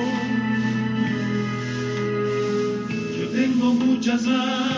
Yo tengo muchas madres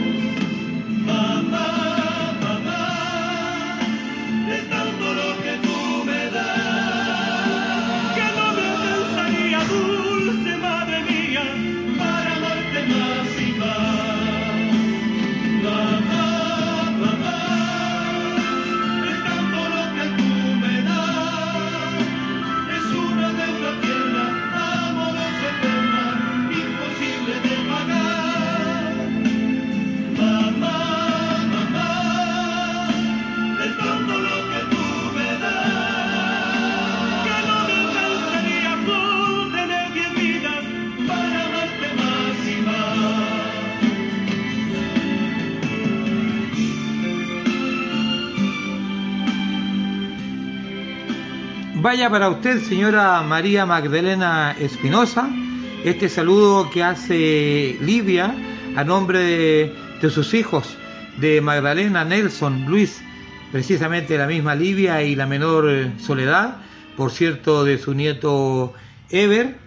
Vaya para usted, señora María Magdalena Espinosa, este saludo que hace Livia a nombre de, sus hijos, de Magdalena, Nelson, Luis, precisamente la misma Livia y la menor eh, Soledad, por cierto, de su nieto Ever,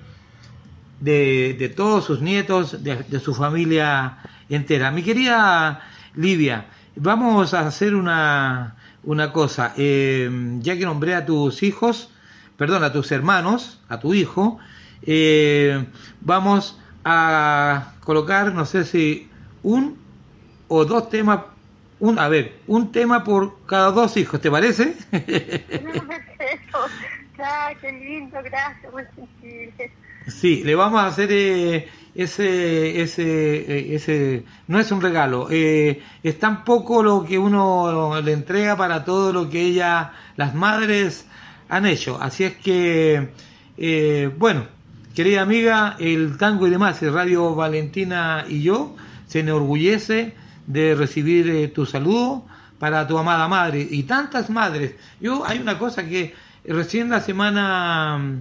de, de todos sus nietos, de, de su familia entera. Mi querida Livia, vamos a hacer una, una cosa. Eh, ya que nombré a tus hijos, perdón, a tus hermanos, a tu hijo, eh, vamos a colocar, no sé si un o dos temas, un, a ver, un tema por cada dos hijos, ¿te parece? Ah, qué lindo, gracias, muy sensible. Sí, le vamos a hacer eh, ese, ese, eh, ese, no es un regalo, eh, es tan poco lo que uno le entrega para todo lo que ella, las madres han hecho. Así es que, eh, bueno, querida amiga, el Tango y demás, el Radio Valentina y yo, se enorgullece de recibir eh, tu saludo para tu amada madre y tantas madres. Yo, hay una cosa que recién la semana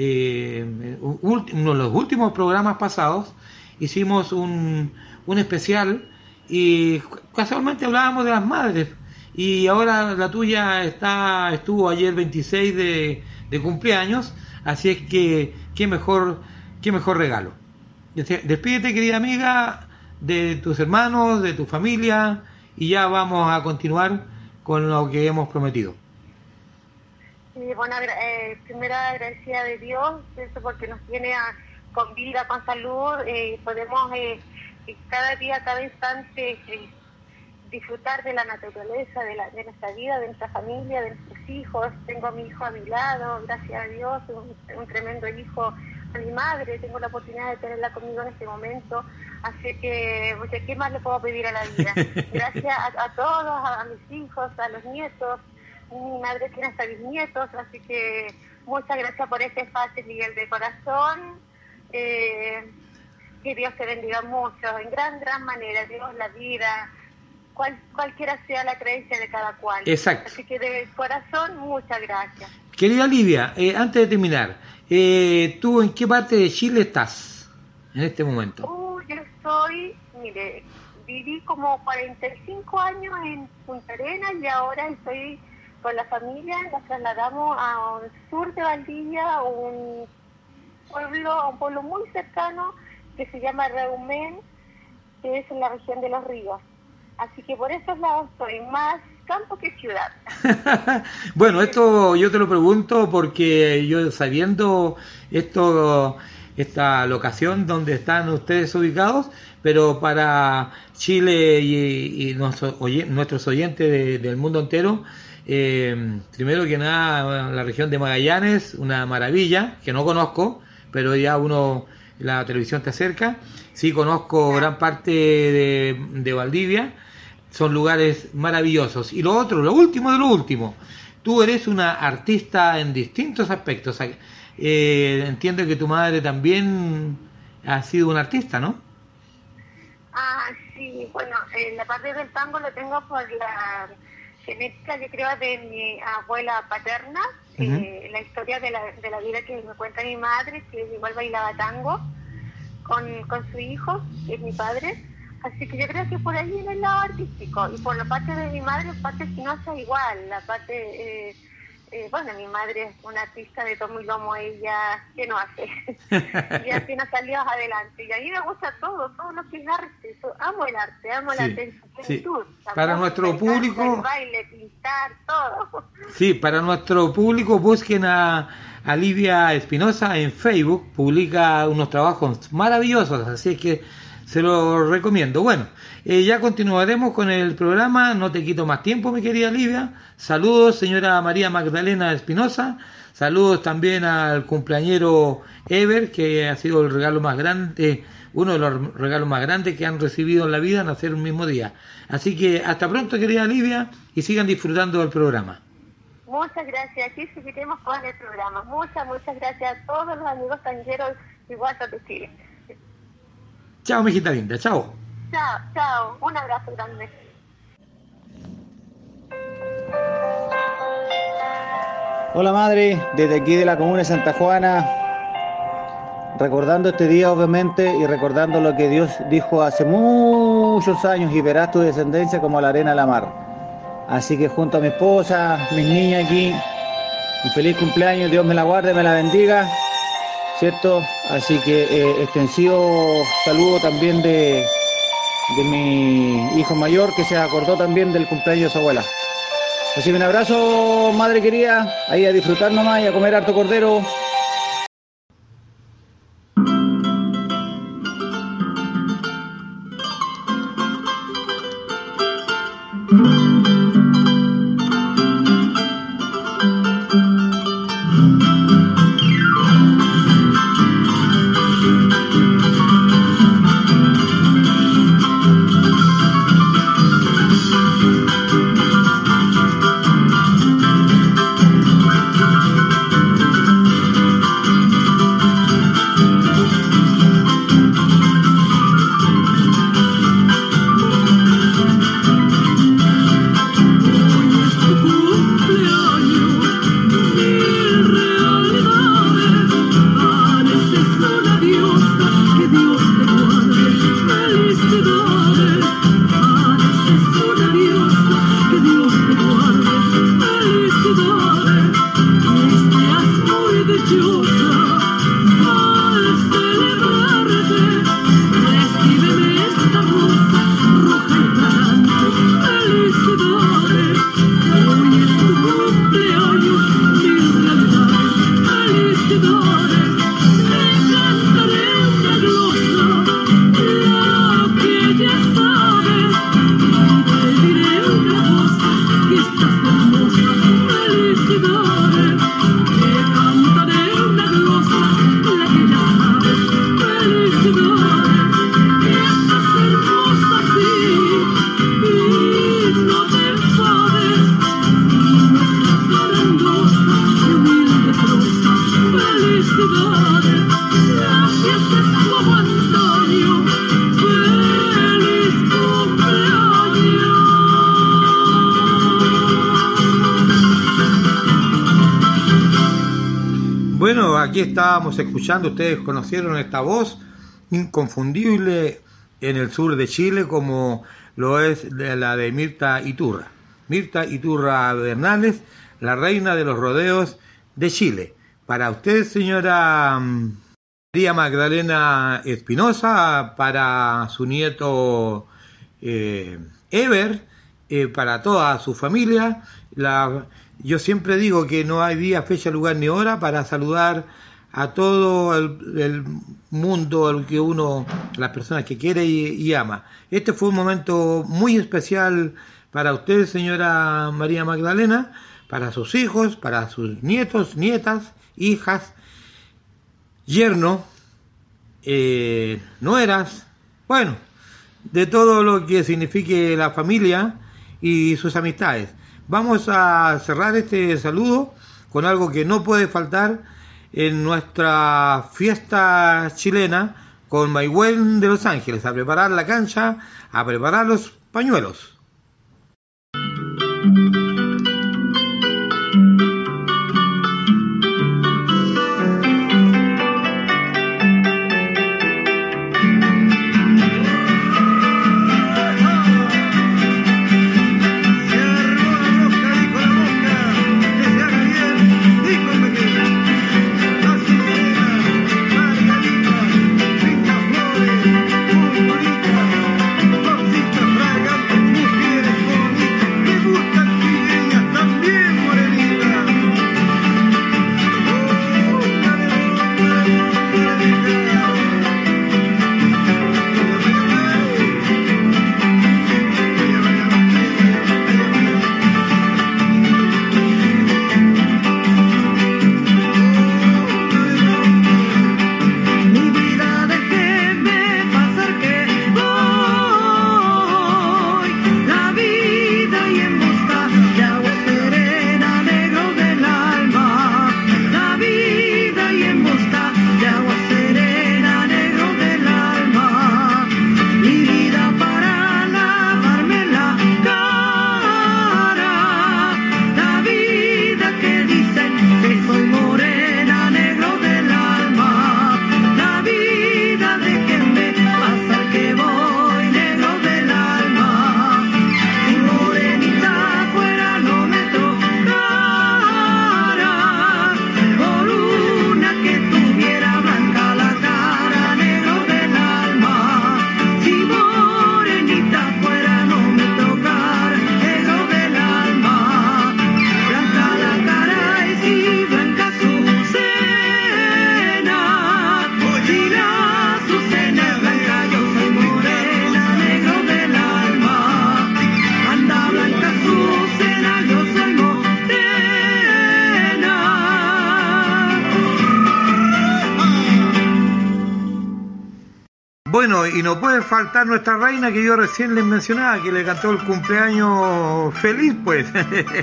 eh, uno de los últimos programas pasados hicimos un, un especial y casualmente hablábamos de las madres y ahora la tuya está estuvo ayer 26 de, de cumpleaños, así es que qué mejor qué mejor regalo. Despídete querida amiga de tus hermanos, de tu familia y ya vamos a continuar con lo que hemos prometido. Sí, bueno, eh, primero agradecida de Dios, eso porque nos tiene a- con vida, con salud, eh, podemos eh, cada día, cada instante eh, disfrutar de la naturaleza, de, la, de nuestra vida, de nuestra familia, de nuestros hijos. Tengo a mi hijo a mi lado, gracias a Dios, un, un tremendo hijo a mi madre, tengo la oportunidad de tenerla conmigo en este momento, así que, oye, ¿qué más le puedo pedir a la vida? Gracias a, a todos, a, a mis hijos, a los nietos, mi madre tiene hasta bisnietos, así que muchas gracias por este espacio, Miguel, de corazón. Eh, que Dios te bendiga mucho, en gran, gran manera, Dios, la vida, cual, cualquiera sea la creencia de cada cual. Exacto. Así que de corazón, muchas gracias. Querida Livia, eh, antes de terminar, eh, ¿tú en qué parte de Chile estás en este momento? Uh, yo soy, mire, viví como 45 años en Punta Arenas y ahora estoy con la familia, nos trasladamos a un sur de Valdivia, un pueblo, un pueblo muy cercano que se llama Reumén, que es en la región de los ríos. Así que por esos lados estoy más campo que ciudad. Bueno, esto yo te lo pregunto porque yo sabiendo esto, esta locación donde están ustedes ubicados, pero para Chile y, y nuestro- oye- nuestros oyentes de- del mundo entero, eh, primero que nada la región de Magallanes, una maravilla que no conozco, pero ya uno la televisión te acerca. Sí conozco gran parte de, de Valdivia son lugares maravillosos. Y lo otro, lo último de lo último, tú eres una artista en distintos aspectos. Eh, entiendo que tu madre también ha sido una artista, ¿no? Ah, sí, bueno, eh, la parte del tango lo tengo por la genética, yo creo, de mi abuela paterna, eh, la historia de la, de la vida que me cuenta mi madre, que igual bailaba tango con, con su hijo, que es mi padre. Así que yo creo que por ahí en el lado artístico. Y por la parte de mi madre, parte espinosa igual. La parte, eh, eh, bueno, mi madre es una artista de tomo y lomo, ella, ¿qué no hace? y así nos salió adelante. Y a mí me gusta todo, todo lo que es arte. Yo amo el arte, amo Sí, en su sí. La Para nuestro público- El baile, pintar, todo. Sí, para nuestro público busquen a, a Livia Espinosa en Facebook, publica unos trabajos maravillosos, así es que se lo recomiendo. Bueno, eh, ya continuaremos con el programa, no te quito más tiempo, mi querida Livia. Saludos, señora María Magdalena Espinosa. Saludos también al cumpleañero Ever, que ha sido el regalo más grande, uno de los regalos más grandes que han recibido en la vida, nacer un mismo día. Así que hasta pronto, querida Livia, y sigan disfrutando del programa. Muchas gracias. Aquí seguiremos con el programa. Muchas, muchas gracias a todos los amigos tangueros y guasos de Chile. Chao, mijita linda, chao. Chao, chao. Un abrazo grande. Hola madre, desde aquí de la comuna de Santa Juana, recordando este día obviamente y recordando lo que Dios dijo hace muchos años y verás tu descendencia como la arena de la mar. Así que junto a mi esposa, mis niñas aquí, un feliz cumpleaños, Dios me la guarde, me la bendiga, ¿cierto? Así que eh, extensivo saludo también de, de mi hijo mayor que se acordó también del cumpleaños de su abuela. Así que un abrazo, madre querida, ahí a disfrutar nomás y a comer harto cordero. Escuchando, ustedes conocieron esta voz inconfundible en el sur de Chile como lo es de la de Mirta Iturra. Mirta Iturra Bernales, la reina de los rodeos de Chile. Para usted, señora mm, María Magdalena Espinosa, para su nieto eh, Ever, eh, para toda su familia. Yo siempre digo que no hay día, fecha, lugar ni hora para saludar a todo el, mundo, al que uno, las personas que quiere y, y ama. Este fue un momento muy especial para usted, señora María Magdalena, para sus hijos, para sus nietos, nietas, hijas, yerno, eh, nueras, bueno, de todo lo que signifique la familia y sus amistades. Vamos a cerrar este saludo con algo que no puede faltar en nuestra fiesta chilena con Maywen de Los Ángeles, a preparar la cancha, a preparar los pañuelos. Y no puede faltar nuestra reina que yo recién les mencionaba, que le cantó el cumpleaños feliz, pues.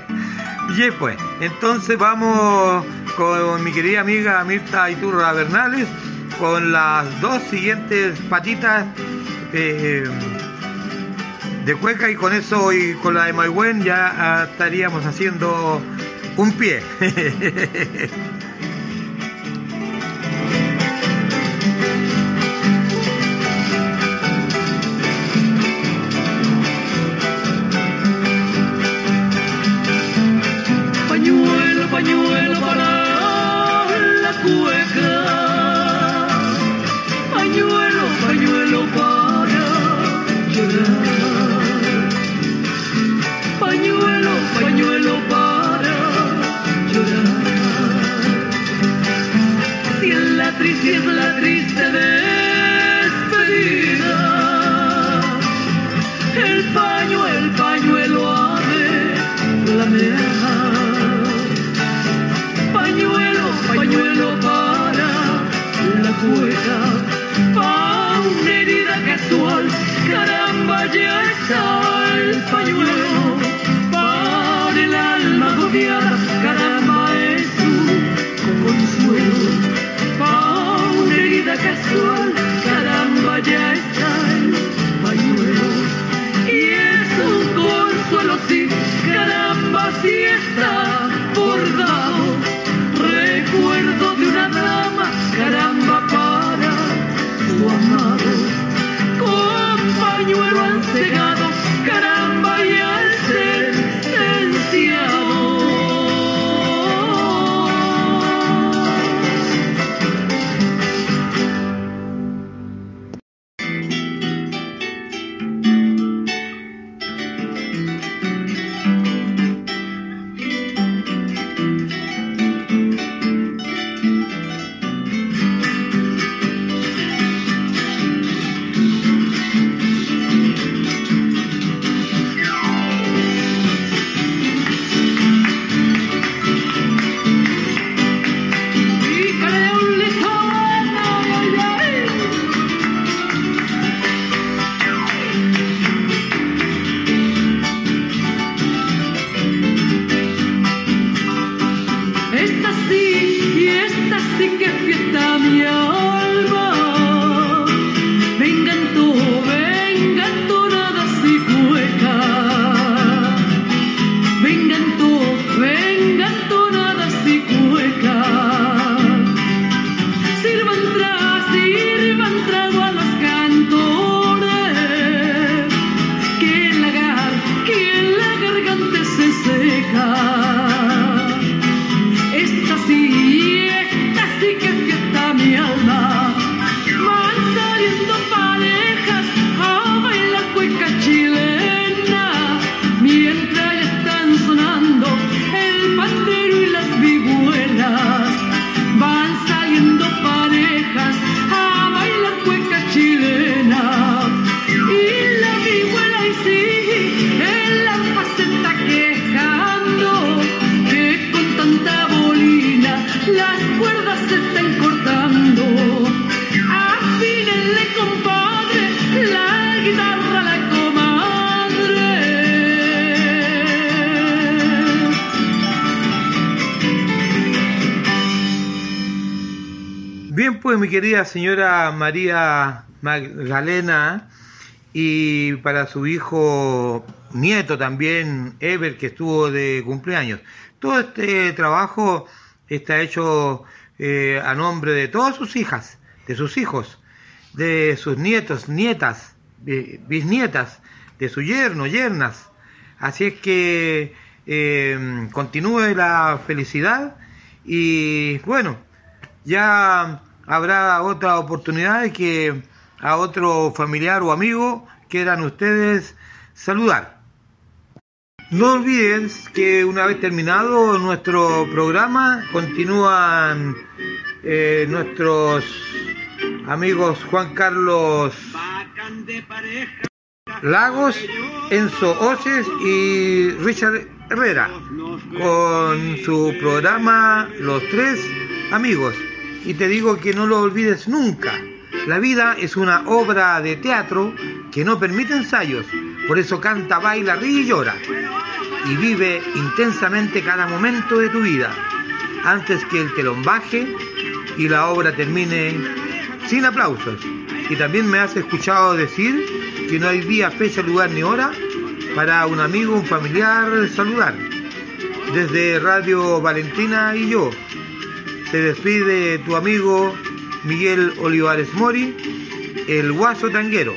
y pues, entonces vamos con mi querida amiga Mirta Iturra Bernales, con las dos siguientes patitas eh, de cueca y con eso y con la de Maywen ya estaríamos haciendo un pie. mi querida señora María Magdalena y para su hijo nieto también, Ever, que estuvo de cumpleaños. Todo este trabajo está hecho eh, a nombre de todas sus hijas, de sus hijos, de sus nietos, nietas, eh, bisnietas, de su yerno, yernas. Así es que eh, continúe la felicidad y bueno, ya habrá otra oportunidad de que a otro familiar o amigo quieran ustedes saludar. No olviden que una vez terminado nuestro programa continúan eh, nuestros amigos Juan Carlos Lagos, Enzo Oces y Richard Herrera con su programa Los Tres Amigos. Y te digo que no lo olvides nunca. La vida es una obra de teatro que no permite ensayos. Por eso canta, baila, ríe y llora. Y vive intensamente cada momento de tu vida. Antes que el telón baje y la obra termine sin aplausos. Y también me has escuchado decir que no hay día, fecha, lugar ni hora para un amigo, un familiar saludar. Desde Radio Valentina y yo, se despide tu amigo Miguel Olivares Mori, el guaso tanguero.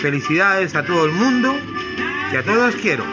Felicidades a todo el mundo que a todos quiero.